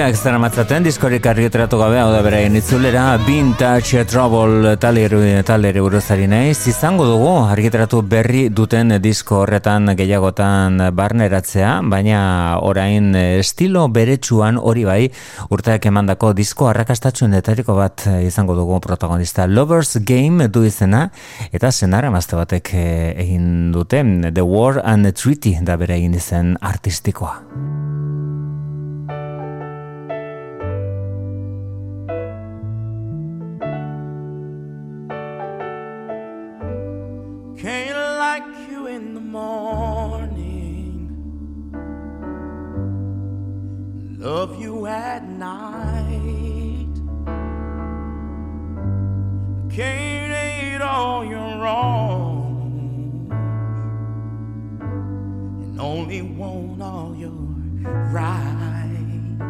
gazteak zara matzaten, diskorik argiteratu gabe, hau da beraien itzulera, Vintage Trouble talere, talere buruzari naiz, izango dugu argiteratu berri duten disko horretan gehiagotan barneratzea, baina orain estilo beretsuan hori bai urteak emandako disko arrakastatxuen detariko bat izango dugu protagonista. Lovers Game du izena, eta senara mazte batek eh, egin duten, The War and the Treaty da beraien izen artistikoa. Love you at night. Can't hate all your wrongs and only want all your rights.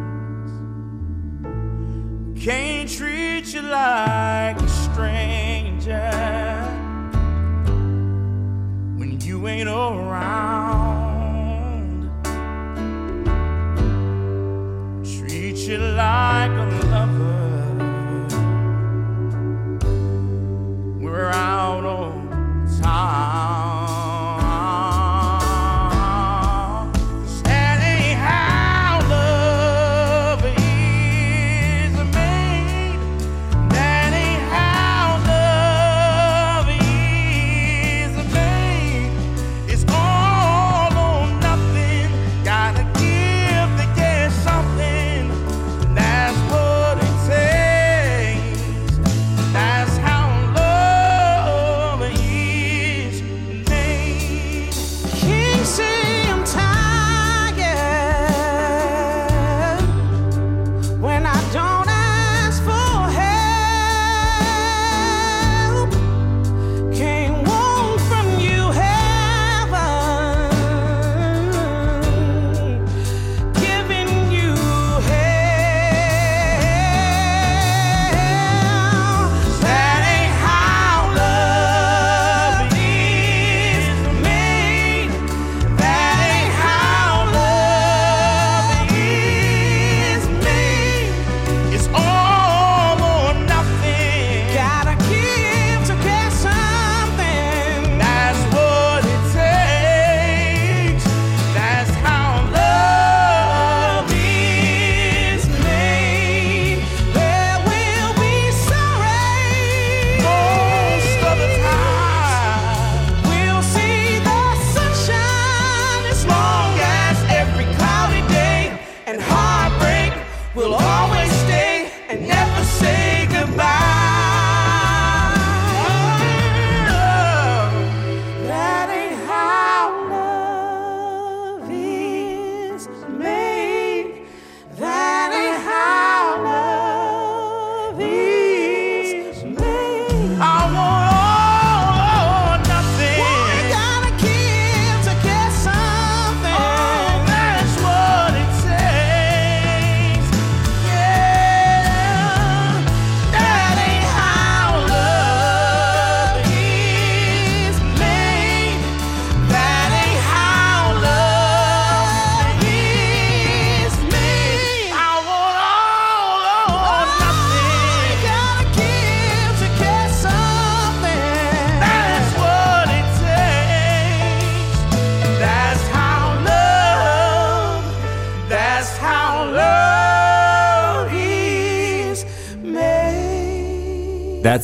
Can't treat you like a stranger when you ain't alright.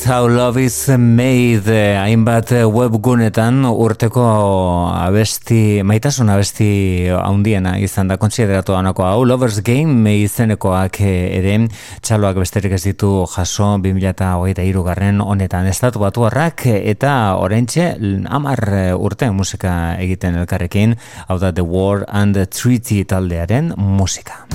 How Love Is Made hainbat eh, webgunetan urteko abesti, maitasun abesti handiena izan da kontsideratu honako hau Lovers Game izenekoak eh, ere txaloak besterik ez ditu jaso 2023 garren honetan. Estatu batu harrak eta orentxe amar eh, urte musika egiten elkarrekin. Hau da The War and the Treaty taldearen musika.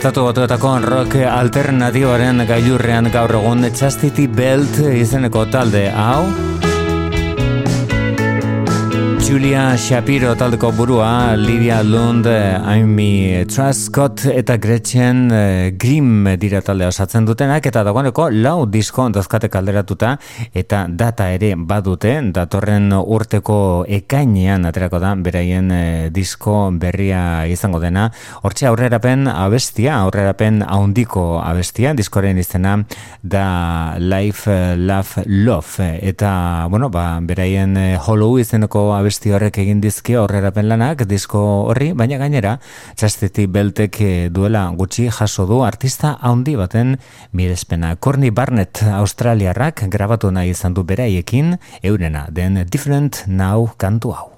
Estatu batuetako rock alternatiboaren gailurrean gaur egun Chastity Belt izeneko talde hau Julia Shapiro taldeko burua, Lydia Lund, eh, Amy Truscott eta Gretchen eh, Grimm dira talde osatzen dutenak eta dagoeneko lau disko dazkate kalderatuta eta data ere badute, datorren urteko ekainean aterako da beraien eh, disko berria izango dena. Hortxe aurrerapen abestia, aurrerapen haundiko abestia, diskoren izena da Life, eh, Love, Love eta, bueno, ba, beraien eh, Hollow izeneko abesti horrek egin dizki aurrerapen lanak disko horri, baina gainera txasteti beltek eh, duela gutxi jaso du artista handi baten mirespena. Courtney Barnett Australiarrak grabatu nahi izan du beraiekin eurena den Different Now kantu hau.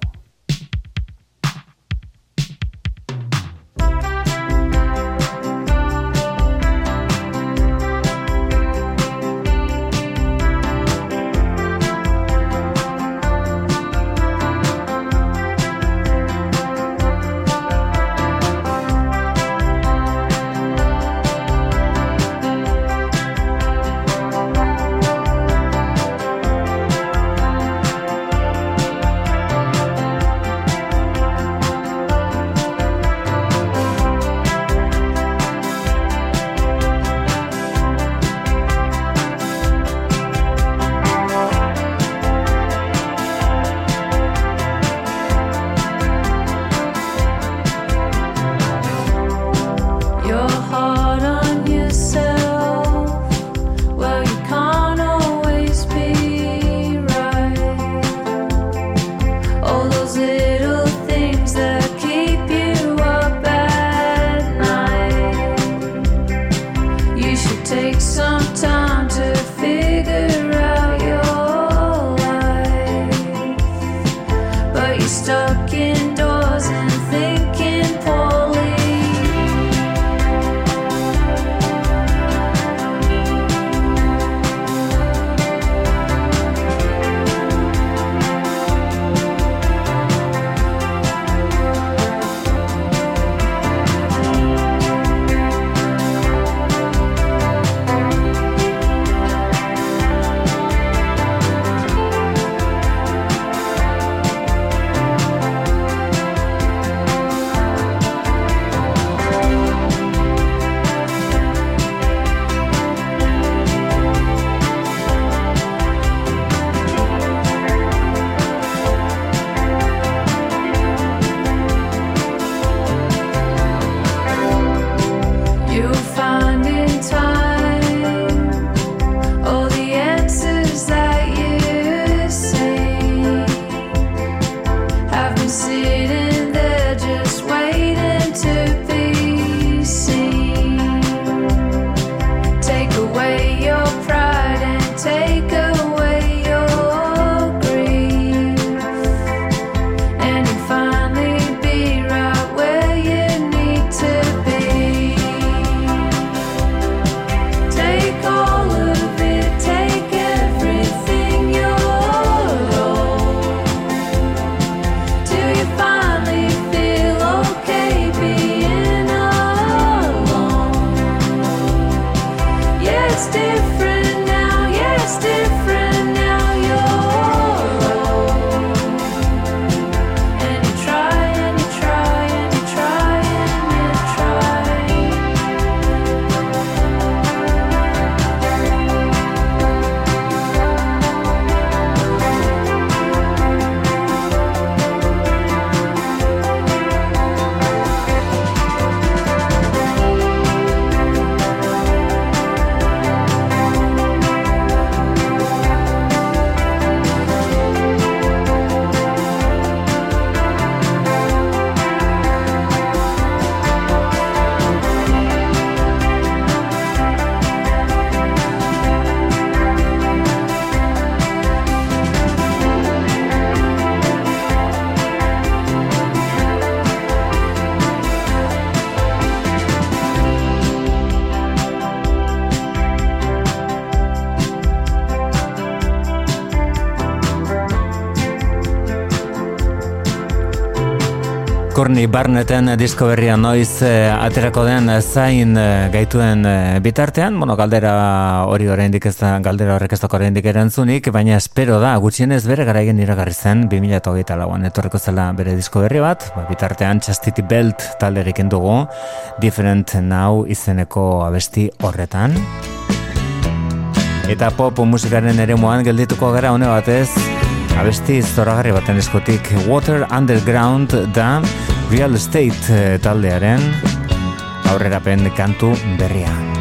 Courtney Barnetten disko berria noiz eh, aterako den zain eh, gaituen eh, bitartean, bueno, galdera hori oraindik ez da, galdera horrek ez da oraindik erantzunik, baina espero da, gutxienez bere garaigen iragarri zen, 2008 lauan. Etorreko zela bere disko berri bat, ba, bitartean Chastity Belt talderik dugu, Different Now izeneko abesti horretan. Eta pop musikaren ere moan geldituko gara hone batez, abesti zoragarri baten eskutik Water Underground da Real Estate eh, taldearen aurrerapen kantu berria.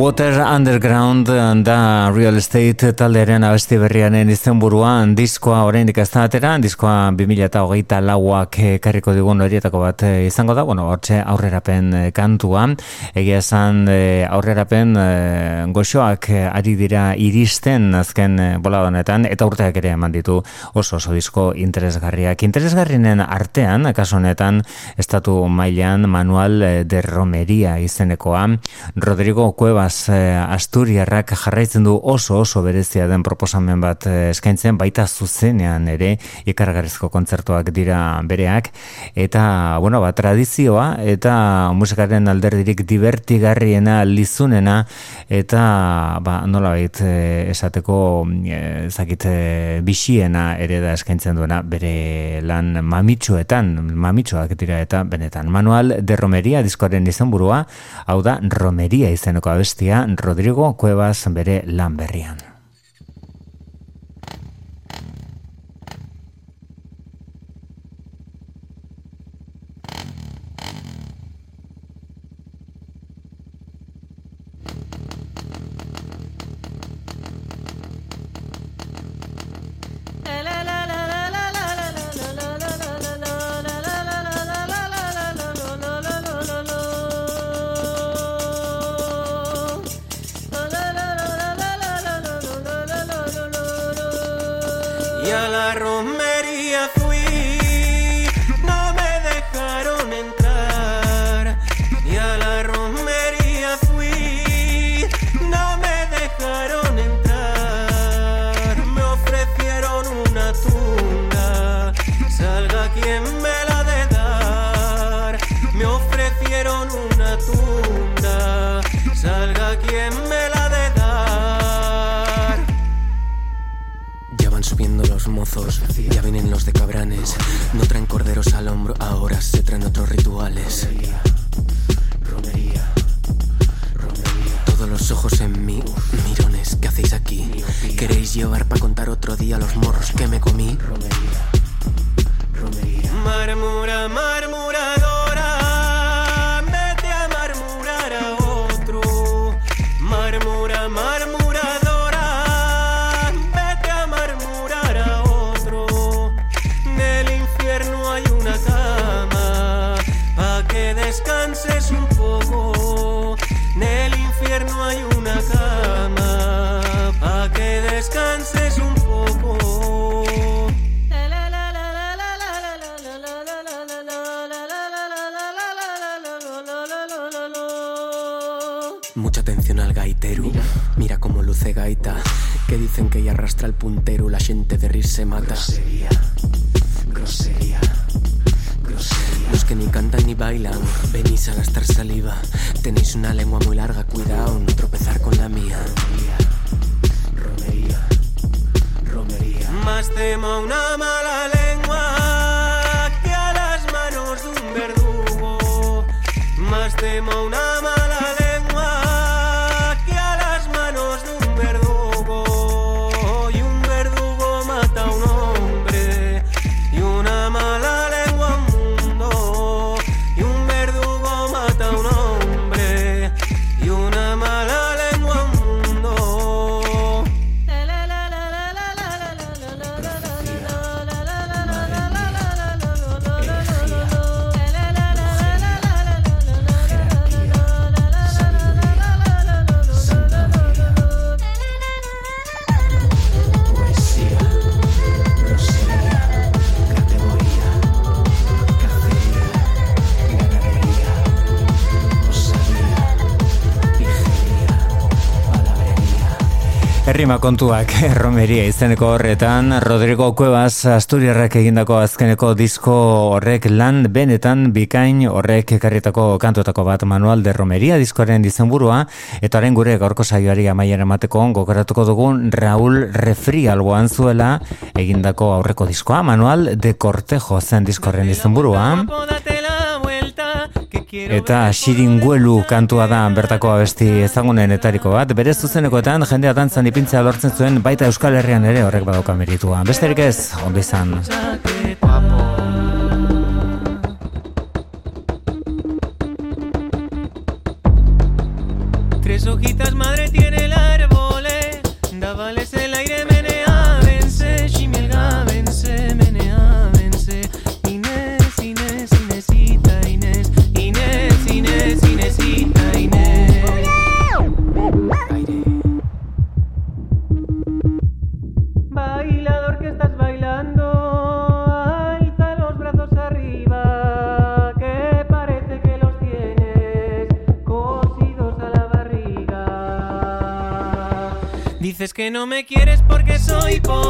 Water Underground da Real Estate taldearen abesti berriaren izenburuan diskoa oraindik ez da atera, diskoa 2008 lauak karriko digun horietako bat eh, izango da, bueno, hortxe aurrerapen eh, kantua, egia esan eh, aurrerapen goxoak ari dira iristen azken bola honetan, eta urteak ere eman ditu oso oso disko interesgarriak. Interesgarrinen artean, kaso honetan, estatu mailan Manual eh, de Romeria izenekoa, Rodrigo Cuevas eh, Asturiarrak jarraitzen du oso oso berezia den proposamen bat eh, eskaintzen, baita zuzenean ere ikargarrizko kontzertuak dira bereak, eta, bueno, ba, tradizioa, eta musikaren alderdirik divertigarriena, lizunena, eta, ba, nola bait, esateko, eh, zakit, eh, bisiena ere da eskaintzen duena bere lan mamitsuetan, mamitsuak dira eta benetan. Manual de Romeria diskoaren izenburua, hau da Romeria izeneko abestia Rodrigo Cuevas bere lan berrian. señala Roma. tienen los de cabranes. No traen corderos al hombro, ahora se traen otros rituales. Romería, romería, romería. Todos los ojos en mí, mirones, ¿qué hacéis aquí? ¿Queréis llevar para contar otro día los morros que me comí? Romería, romería. Marmura, mar Klima kontuak eh, erromeria izeneko horretan Rodrigo Cuevas Asturiarrak egindako azkeneko disko horrek lan benetan bikain horrek ekarritako kantotako bat Manual de Romeria diskoaren izenburua eta haren gure gaurko saioari amaiera emateko gokoratuko dugun Raul Refri alboan zuela egindako aurreko diskoa Manual de Cortejo zen diskorren izenburua. Eta Xiringuelu kantua da bertako abesti ezagunen etariko bat, bere zuzenekoetan jendea dantzan ipintzea lortzen zuen baita Euskal Herrian ere horrek badauka meritua. Besterik ez, ondo izan. quieres porque soy pobre.